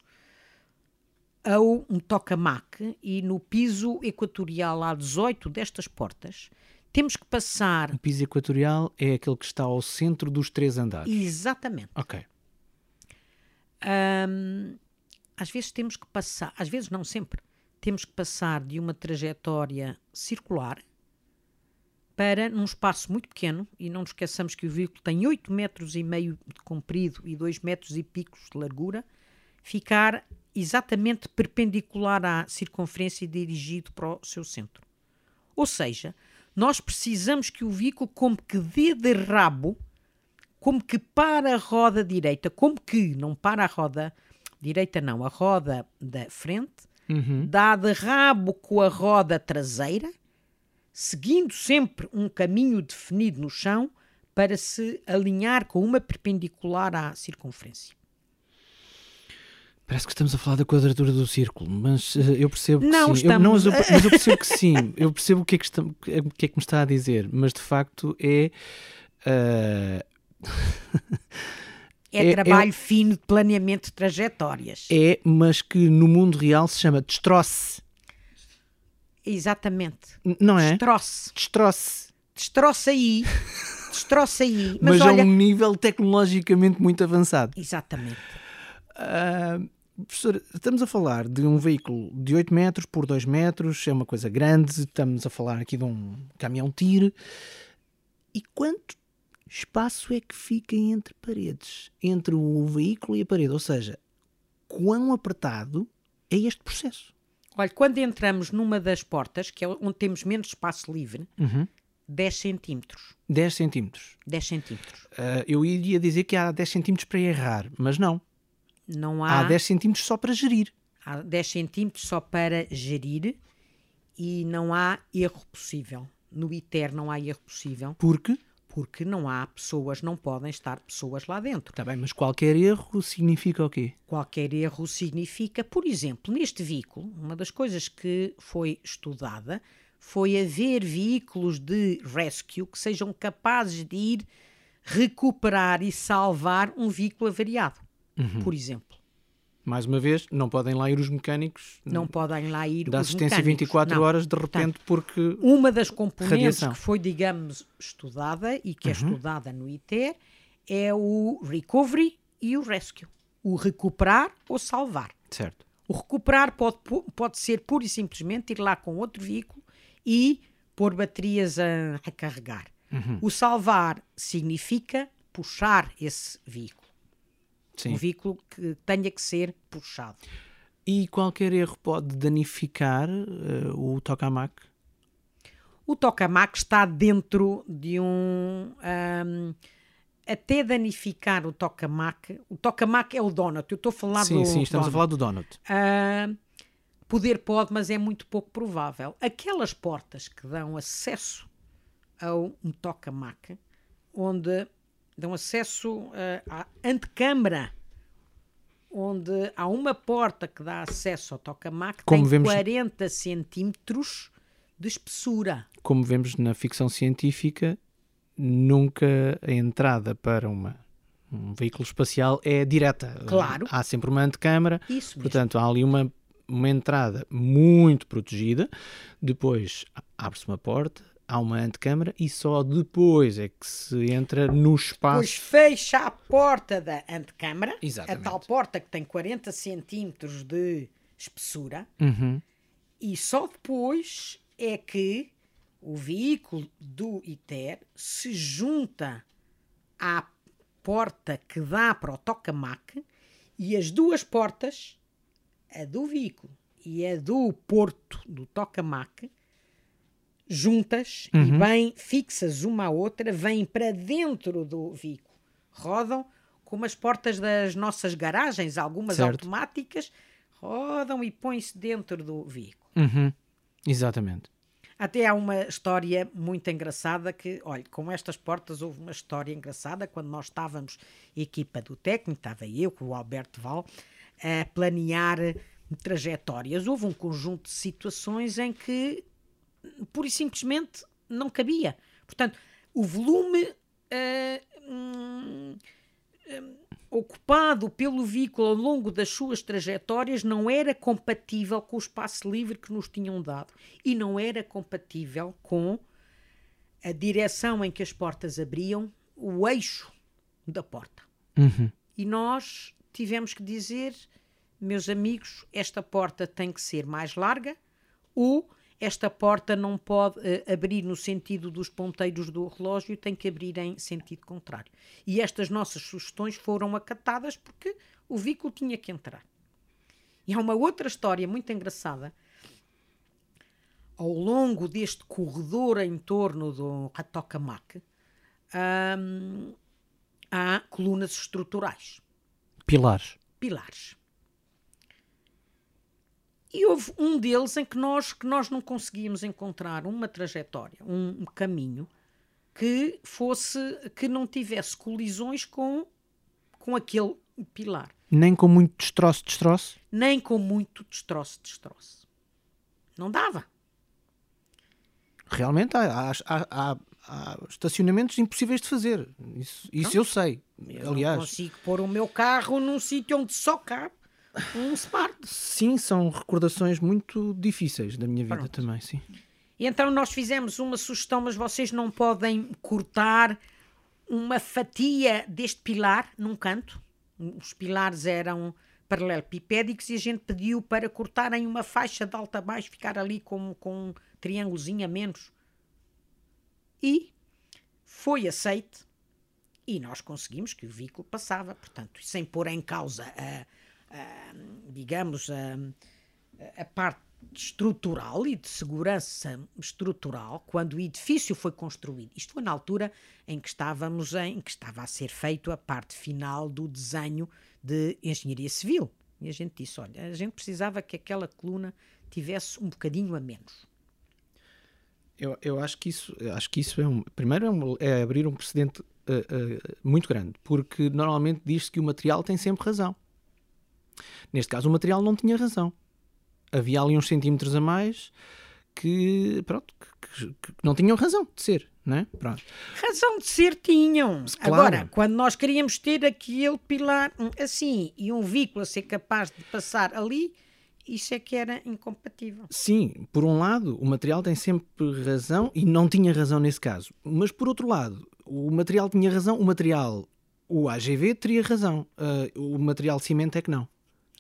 ao um toca-mac e no piso equatorial há 18 destas portas, temos que passar. O piso equatorial é aquele que está ao centro dos três andares. Exatamente. Ok. Às vezes temos que passar, às vezes não sempre, temos que passar de uma trajetória circular para, num espaço muito pequeno, e não nos esqueçamos que o veículo tem 8 metros e meio de comprido e 2 metros e picos de largura, ficar exatamente perpendicular à circunferência e dirigido para o seu centro. Ou seja, nós precisamos que o veículo como que dê de rabo, como que para a roda direita, como que não para a roda direita não, a roda da frente, uhum. dá de rabo com a roda traseira seguindo sempre um caminho definido no chão para se alinhar com uma perpendicular à circunferência. Parece que estamos a falar da quadratura do círculo, mas uh, eu percebo que Não, sim. Eu, não, mas, eu, estamos- mas eu percebo que sim. <laughs> Eu percebo o que é que, está- o que é que me está a dizer, mas de facto é. uh, <laughs> É, É- trabalho fino de planeamento de trajetórias. é, mas que no mundo real se chama destroce. Exatamente. Não é? Destroce. Destroce. Destroça aí. Destroça aí. <laughs> Mas, Mas, olha. a um nível tecnologicamente muito avançado. Exatamente. Ah, professor, estamos a falar de um veículo de 8 metros por 2 metros, é uma coisa grande, estamos a falar aqui de um caminhão-tiro. E quanto espaço é que fica entre paredes? Entre o veículo e a parede? Ou seja, quão apertado é este processo? Olha, quando entramos numa das portas, que é onde temos menos espaço livre, Uhum. 10 centímetros. 10 centímetros. 10 centímetros. Ah, eu iria dizer que há 10 centímetros para errar, mas não. Não Há há, 10 centímetros só para gerir. há 10 centímetros só para gerir e não há erro possível. No ITER não há erro possível Porque, porque não há pessoas, não podem estar pessoas lá dentro. está bem, mas qualquer erro significa o quê? Qualquer erro significa, por exemplo, neste veículo, uma das coisas que foi estudada foi haver veículos de rescue que sejam capazes de ir recuperar e salvar um veículo avariado, por exemplo. Mais uma vez, não podem lá ir os mecânicos Não podem lá ir da os assistência mecânicos. 24 Não. horas de repente porque Uma das componentes Radiação. que foi, digamos, estudada e Uhum. que é estudada no ITER é o recovery e o rescue. O recuperar ou salvar. certo O recuperar pode, pode ser pura e simplesmente ir lá com outro veículo e pôr baterias a, a carregar. Uhum. O salvar significa puxar esse veículo. Sim Um veículo que tenha que ser puxado. e qualquer erro pode danificar eh, o tokamak O tokamak está dentro de um. ahm, até danificar o tokamak. O tokamak é o donut. Eu estou a falar sim do. sim estamos a donut. falar do donut Ah, poder pode, mas é muito pouco provável. Aquelas portas que dão acesso a um tokamak, onde dão acesso ah, à antecâmara, onde há uma porta que dá acesso ao tokamak, Como tem vemos- 40 centímetros de espessura. como vemos na ficção científica nunca a entrada para uma um veículo espacial é direta Claro. há sempre uma antecâmara Isso mesmo. Portanto, há ali uma, uma entrada muito protegida, depois abre-se uma porta, há uma antecâmara e só depois é que se entra no Pois espaço. fecha a porta da antecâmara, a tal porta que tem 40 centímetros de espessura, Uhum. e só depois é que o veículo do ITER se junta à porta que dá para o tokamak e as duas portas, a do veículo e a do porto do tokamak, juntas e bem fixas uma à outra, vêm para dentro do veículo. Rodam como as portas das nossas garagens, algumas Certo. automáticas, rodam e põem-se dentro do veículo. Uhum. Exatamente. Até há uma história muito engraçada que, olha, com estas portas houve uma história engraçada quando nós estávamos, equipa do técnico, estava eu com o Alberto Val, a planear trajetórias. Houve um conjunto de situações em que pura e simplesmente não cabia. Portanto, o volume eh, hum, hum, ocupado pelo veículo ao longo das suas trajetórias não era compatível com o espaço livre que nos tinham dado e não era compatível com a direção em que as portas abriam, o eixo da porta. Uhum. E nós tivemos que dizer, meus amigos, esta porta tem que ser mais larga ou esta porta não pode eh, abrir no sentido dos ponteiros do relógio, tem que abrir em sentido contrário. E estas nossas sugestões foram acatadas porque o veículo tinha que entrar. E há uma outra história muito engraçada. Ao longo deste corredor em torno do Tokamak, hum, há colunas estruturais Pilares. pilares. E houve um deles em que nós, que nós não conseguíamos encontrar uma trajetória, um, um caminho que fosse que não tivesse colisões com, com aquele pilar. Nem com muito destroço, destroço? Nem com muito destroço, destroço. Não dava. Realmente há, há, há, há estacionamentos impossíveis de fazer. Isso, isso eu sei. Eu Aliás, não consigo pôr o meu carro num sítio onde só cabe um Smart. sim, são recordações muito difíceis da minha vida Pronto. também, sim. E então nós fizemos uma sugestão, mas vocês não podem cortar uma fatia deste pilar num canto. Os pilares eram paralelepipédicos e a gente pediu para cortarem uma faixa de alto a baixo, ficar ali com, com um triângulozinho a menos. E foi aceite e nós conseguimos que o veículo passava, portanto, sem pôr em causa a, digamos, a, a parte estrutural e de segurança estrutural quando o edifício foi construído. Isto foi na altura em que estávamos em que estava a ser feito a parte final do desenho de engenharia civil. E a gente disse, olha, a gente precisava que aquela coluna tivesse um bocadinho a menos. Eu, eu acho que isso, acho que isso é um. Primeiro é, um- é abrir um precedente eh, eh, muito grande, porque normalmente diz-se que o material tem sempre razão. Neste caso, o material não tinha razão. Havia ali uns centímetros a mais que, pronto, que, que- não tinham razão de ser, é? Pronto. Razão de ser tinham. Claro. Agora, quando nós queríamos ter aquele pilar assim e um veículo a ser capaz de passar ali, isso é que era incompatível. Sim, por um lado, o material tem sempre razão e não tinha razão nesse caso. Mas por outro lado, o material tinha razão, o material, o AGV teria razão, eh, o material cimento é que não.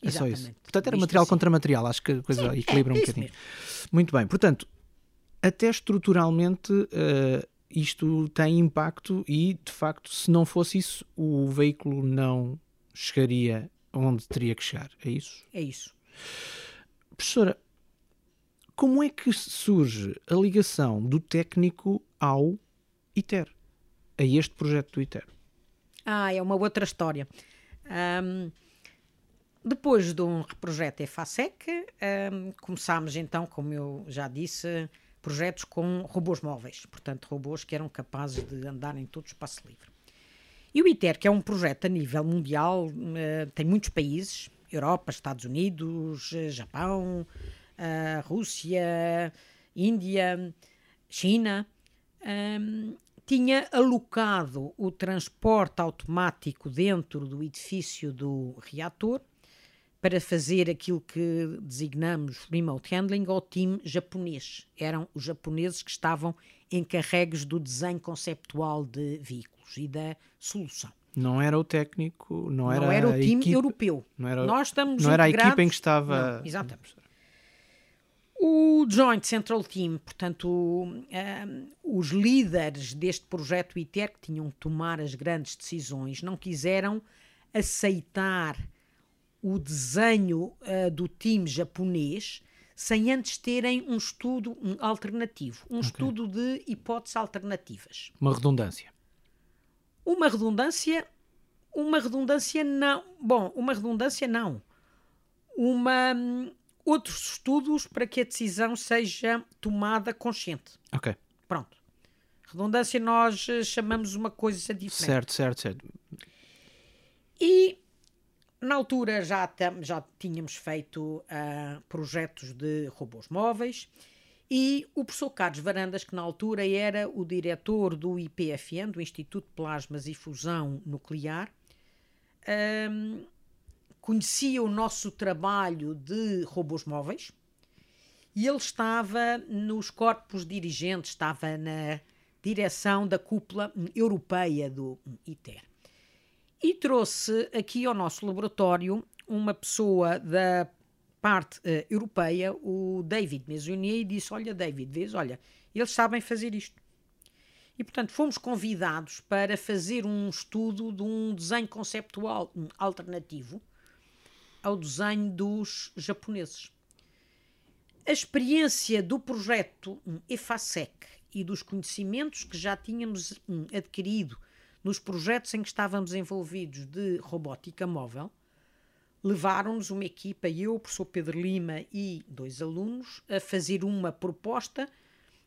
É só isso. Exatamente. Portanto, era Visto material assim. contra material, acho que a coisa Sim, equilibra é um bocadinho. Muito bem, portanto, até estruturalmente eh, isto tem impacto e, de facto, se não fosse isso, o veículo não chegaria onde teria que chegar. É isso? É isso. Professora, como é que surge a ligação do técnico ao ITER? A este projeto do ITER? Ah, é uma outra história. Ahm, depois de um projeto EFASEC, ahm, começámos então, como eu já disse, projetos com robôs móveis, portanto, robôs que eram capazes de andar em todo o espaço livre. E o ITER, que é um projeto a nível mundial, eh, tem muitos países, Europa, Estados Unidos, eh, Japão, eh, Rússia, Índia, China, hum, tinha alocado o transporte automático dentro do edifício do reator para fazer aquilo que designamos remote handling ao time japonês. Eram os japoneses que estavam encarregues do desenho conceptual de veículos e da solução. Não era o técnico, não era, Não era o a time equipe, europeu. não era- Nós estamos não era a equipa em que estava. Não, exatamente. O Joint Central Team, portanto, o, ehm, os líderes deste projeto ITER, que tinham que tomar as grandes decisões, não quiseram aceitar o desenho eh, do time japonês sem antes terem um estudo um, alternativo, um estudo de hipóteses alternativas. Uma redundância. Uma redundância, uma redundância não. Bom, uma redundância não. Uma, hum, outros estudos para que a decisão seja tomada consciente. Ok. Pronto. Redundância nós eh, chamamos uma coisa diferente. Certo, certo, certo. E na altura já, tam- já tínhamos feito ah, projetos de robôs móveis e o professor Carlos Varandas, que na altura era o diretor do IPFN, do Instituto de Plasmas e Fusão Nuclear, ahm, conhecia o nosso trabalho de robôs móveis e ele estava nos corpos dirigentes, estava na direção da cúpula europeia do ITER e trouxe aqui ao nosso laboratório uma pessoa da parte eh, europeia, o David Mesounier, e disse: Olha, David, vês, olha, eles sabem fazer isto. E, portanto, fomos convidados para fazer um estudo de um desenho conceptual hum, alternativo ao desenho dos japoneses. A experiência do projeto EFASEC e dos conhecimentos que já tínhamos hum, adquirido nos projetos em que estávamos envolvidos de robótica móvel, levaram-nos uma equipa, eu, o professor Pedro Lima e dois alunos, a fazer uma proposta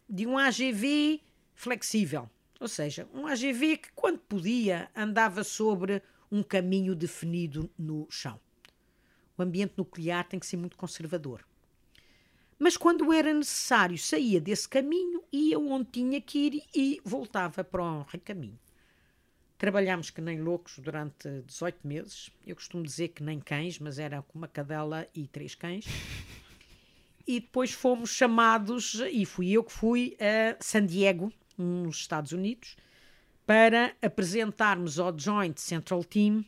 de um AGV flexível. Ou seja, um AGV que, quando podia, andava sobre um caminho definido no chão. O ambiente nuclear tem que ser muito conservador. Mas quando era necessário, saía desse caminho, ia onde tinha que ir e voltava para o recaminho. Trabalhámos que nem loucos durante 18 meses. Eu costumo dizer que nem cães, mas era com uma cadela e três cães. E depois fomos chamados, e fui eu que fui a San Diego, nos Estados Unidos, para apresentarmos ao Joint Central Team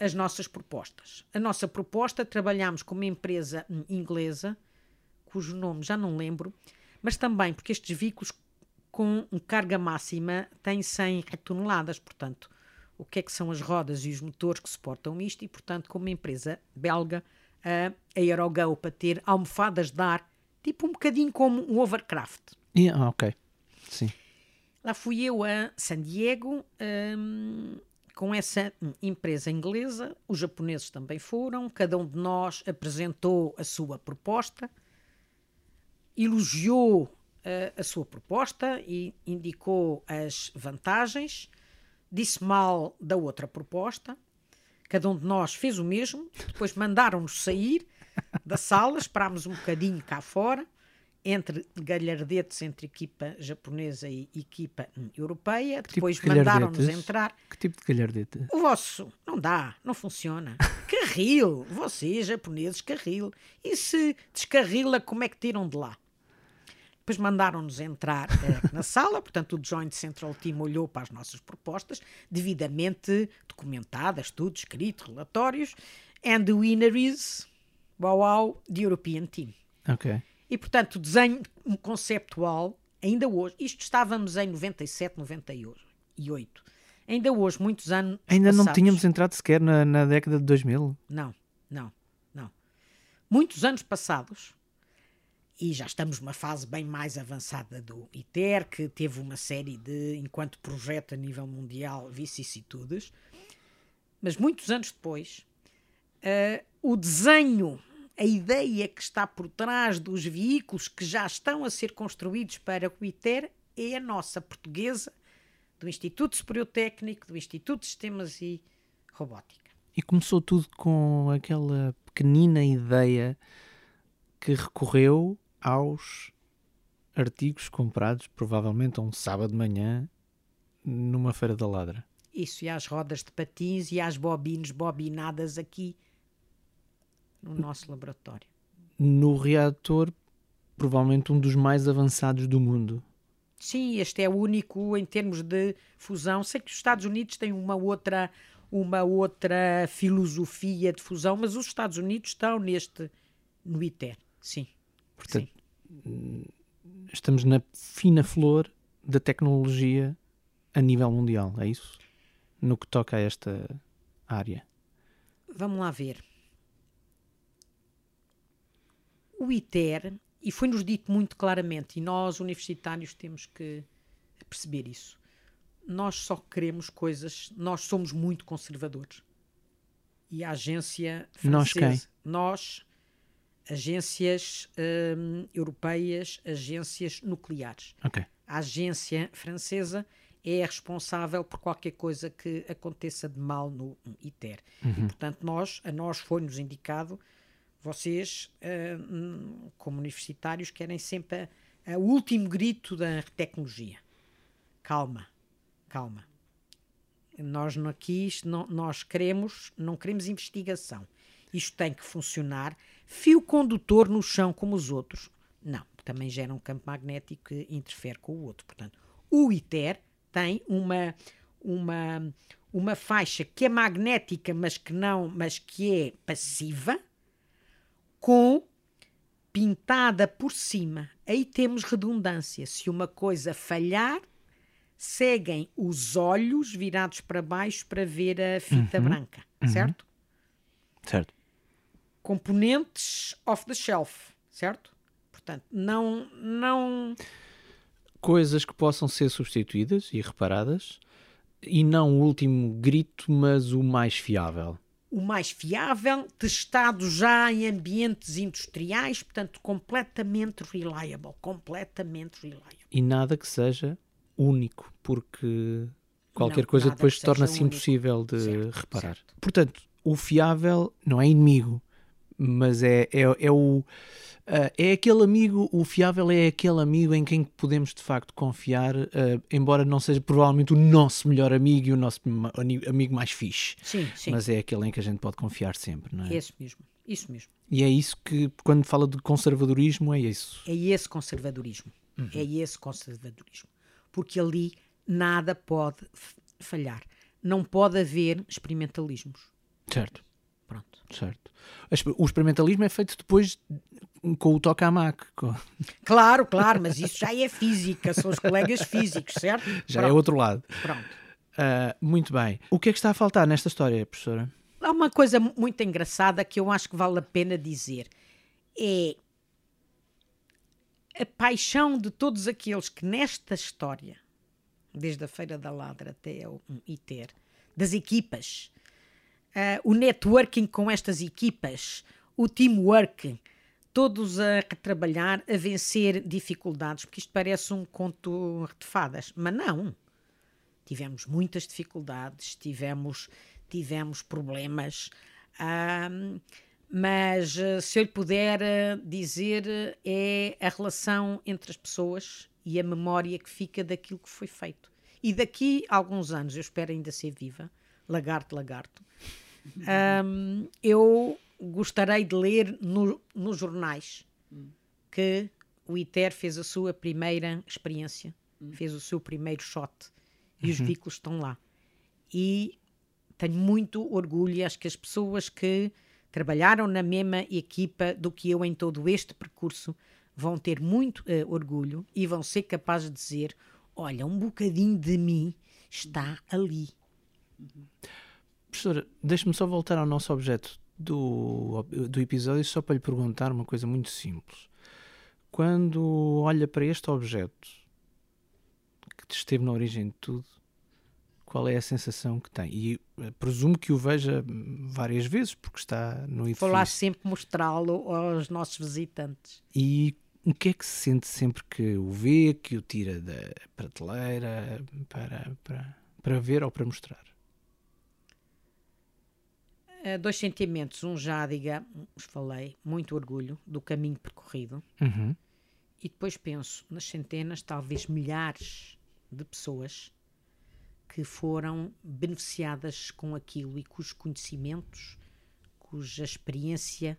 as nossas propostas. A nossa proposta, trabalhámos com uma empresa inglesa, cujo nome já não lembro, mas também porque estes veículos com carga máxima tem 100 toneladas, portanto, o que é que são as rodas e os motores que suportam isto e, portanto, como empresa belga, a Aerogo para ter almofadas de ar, tipo um bocadinho como um overcraft. Yeah, ok, sim. Lá fui eu a San Diego um, com essa empresa inglesa, os japoneses também foram, cada um de nós apresentou a sua proposta, elogiou a, a sua proposta e indicou as vantagens, disse mal da outra proposta. Cada um de nós fez o mesmo, depois mandaram-nos sair da sala, esperámos um bocadinho cá fora, entre galhardetes entre equipa japonesa e equipa europeia, tipo depois de mandaram-nos entrar. Que tipo de galhardete? O vosso não dá, não funciona. <laughs> Carril, vocês japoneses, carril. E se descarrila, como é que tiram de lá? Depois mandaram-nos entrar uh, na sala, portanto, o Joint Central Team olhou para as nossas propostas, devidamente documentadas, tudo escrito, relatórios, and the winner is, wow, wow, the European Team. Ok. E, portanto, o desenho conceptual, ainda hoje, isto estávamos em 97, 98. Ainda hoje, muitos anos. Ainda passados, não tínhamos entrado sequer na, na década de 2000? Não, não, não. Muitos anos passados, e já estamos numa fase bem mais avançada do ITER, que teve uma série de, enquanto projeto a nível mundial, vicissitudes. Mas muitos anos depois, uh, o desenho, a ideia que está por trás dos veículos que já estão a ser construídos para o ITER é a nossa portuguesa, do Instituto Superior Técnico, do Instituto de Sistemas e Robótica. E começou tudo com aquela pequenina ideia que recorreu aos artigos comprados, provavelmente a um sábado de manhã, numa feira da ladra. Isso, e às rodas de patins e às bobinas bobinadas aqui no nosso laboratório. No reator, provavelmente um dos mais avançados do mundo. Sim, este é o único em termos de fusão. Sei que os Estados Unidos têm uma outra, uma outra filosofia de fusão, mas os Estados Unidos estão neste, no ITER, sim. Portanto, Sim. estamos na fina flor da tecnologia a nível mundial, é isso? No que toca a esta área. Vamos lá ver. O ITER, e foi-nos dito muito claramente, e nós universitários temos que perceber isso. Nós só queremos coisas, nós somos muito conservadores. E a agência francesa, nós quem? Nós, agências hum, europeias, agências nucleares. Okay. A agência francesa é responsável por qualquer coisa que aconteça de mal no ITER. Uhum. E, portanto, nós, a nós foi-nos indicado, vocês, hum, como universitários, querem sempre o último grito da tecnologia. Calma, calma. Nós aqui, nós queremos, não queremos investigação. Isto tem que funcionar fio condutor no chão como os outros. Não, também gera um campo magnético que interfere com o outro. Portanto, o ITER tem uma, uma, uma faixa que é magnética, mas que não, mas que é passiva, com pintada por cima. Aí temos redundância. Se uma coisa falhar, seguem os olhos virados para baixo para ver a fita uhum. branca, certo? Uhum. Certo componentes off the shelf, certo? Portanto, não, não. Coisas que possam ser substituídas e reparadas, e não o último grito, mas o mais fiável. O mais fiável, testado já em ambientes industriais, portanto, completamente reliable. Completamente reliable. E nada que seja único, porque Qualquer Não, coisa depois torna-se impossível de Certo, reparar. certo. Portanto, o fiável não é inimigo, mas é, é, é o. ah, é aquele amigo, o fiável é aquele amigo em quem podemos de facto confiar, ah, embora não seja provavelmente o nosso melhor amigo e o nosso amigo mais fixe. Sim, sim. Mas é aquele em que a gente pode confiar sempre, não é? É esse mesmo. Isso mesmo. E é isso que, quando fala de conservadorismo, é isso. É esse conservadorismo. Uhum. É esse conservadorismo. Porque ali nada pode falhar. Não pode haver experimentalismos. Certo. Certo. O experimentalismo é feito depois com o tokamak. com- <laughs> Claro, claro, mas isso já é física, são os colegas físicos, certo? Já é Pronto, outro lado. Pronto. Ah, muito bem. O que é que está a faltar nesta história, professora? Há uma coisa mu- muito engraçada que eu acho que vale a pena dizer. É a paixão de todos aqueles que nesta história, desde a Feira da Ladra até o ITER, das equipas, ah, o networking com estas equipas, o teamwork, todos a trabalhar, a vencer dificuldades, porque isto parece um conto de fadas, mas não tivemos muitas dificuldades, tivemos, tivemos problemas, ahm, mas eh, se eu lhe puder eh, dizer, é a relação entre as pessoas e a memória que fica daquilo que foi feito. E daqui a alguns anos, eu espero ainda ser viva, lagarto, lagarto, ahm, eu gostarei de ler no- nos jornais que o ITER fez a sua primeira experiência, fez o seu primeiro shot e os veículos estão lá. E tenho muito orgulho acho que as pessoas que trabalharam na mesma equipa do que eu em todo este percurso vão ter muito eh, orgulho e vão ser capazes de dizer: olha, um bocadinho de mim está ali. Professora, deixe-me só voltar ao nosso objeto do, do episódio, só para lhe perguntar uma coisa muito simples. Quando olha para este objeto que esteve na origem de tudo, qual é a sensação que tem? E eh, presumo que o veja várias vezes, porque está no Vou lá edifício. sempre mostrá-lo aos nossos visitantes. E o que é que se sente sempre que o vê, que o tira da prateleira para, para, para ver ou para mostrar? Eh, dois sentimentos. Um já, digamos, falei, muito orgulho do caminho percorrido. Uhum. E depois penso nas centenas, talvez milhares de pessoas que foram beneficiadas com aquilo e cujos conhecimentos, cuja experiência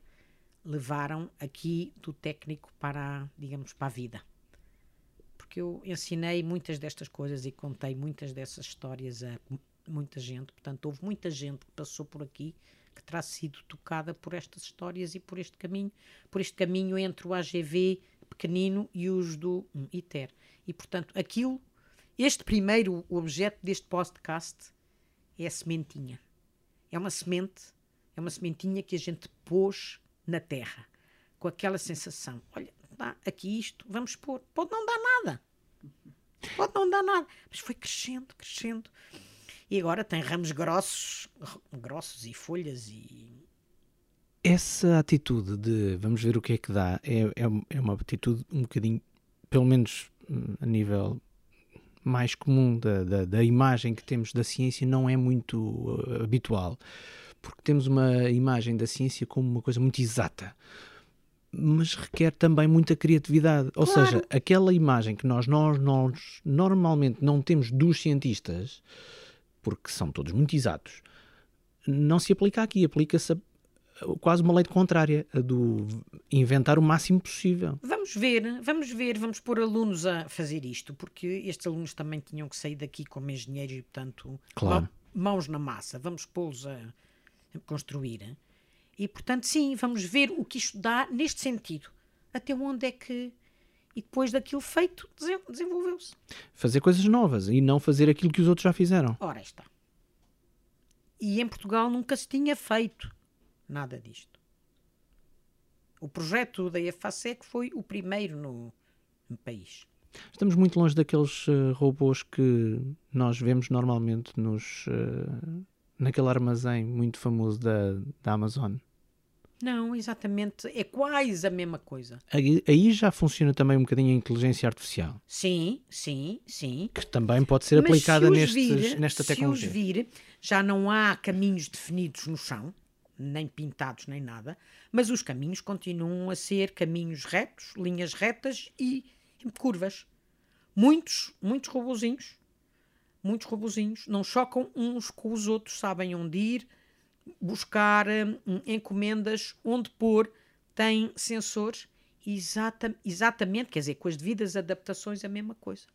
levaram aqui do técnico para, a, digamos, para a vida. Porque eu ensinei muitas destas coisas e contei muitas dessas histórias a muita gente. Portanto, houve muita gente que passou por aqui que terá sido tocada por estas histórias e por este caminho, por este caminho entre o AGV pequenino e os do hum, ITER. E, portanto, aquilo, este primeiro objeto deste podcast é a sementinha. É uma semente, é uma sementinha que a gente pôs na terra, com aquela sensação, olha, dá aqui isto, vamos pôr, pode não dar nada, pode não dar nada, mas foi crescendo, crescendo, e agora tem ramos grossos, grossos e folhas e Essa atitude de vamos ver o que é que dá é, é, é uma atitude um bocadinho, pelo menos hum, a nível mais comum da, da, da imagem que temos da ciência, não é muito uh, habitual. Porque temos uma imagem da ciência como uma coisa muito exata. Mas requer também muita criatividade. Ou Claro. seja, aquela imagem que nós, nós, nós normalmente não temos dos cientistas, porque são todos muito exatos, não se aplica aqui. Aplica-se quase uma lei contrária, a do inventar o máximo possível. Vamos ver, vamos ver, vamos pôr alunos a fazer isto, porque estes alunos também tinham que sair daqui como engenheiros e, portanto, Claro. mão- mãos na massa, vamos pô-los a, a construir. E, portanto, sim, vamos ver o que isto dá neste sentido. Até onde é que. E depois daquilo feito, desen- desenvolveu-se. Fazer coisas novas e não fazer aquilo que os outros já fizeram. Ora está. E em Portugal nunca se tinha feito nada disto. O projeto da EFASEC foi o primeiro no, no país. Estamos muito longe daqueles eh, robôs que nós vemos normalmente nos, eh, naquele armazém muito famoso da, da Amazon. Não, exatamente. É quase a mesma coisa. Aí, aí já funciona também um bocadinho a inteligência artificial, Sim, sim, sim. que também pode ser Mas aplicada se nestes- vir- nesta Se tecnologia. os vir, já não há caminhos definidos no chão, nem pintados, nem nada, mas os caminhos continuam a ser caminhos retos, linhas retas e curvas. Muitos, muitos robozinhos, muitos robozinhos, não chocam uns com os outros, sabem onde ir, buscar hum, encomendas, onde pôr, têm sensores, exata, exatamente, quer dizer, com as devidas adaptações a mesma coisa.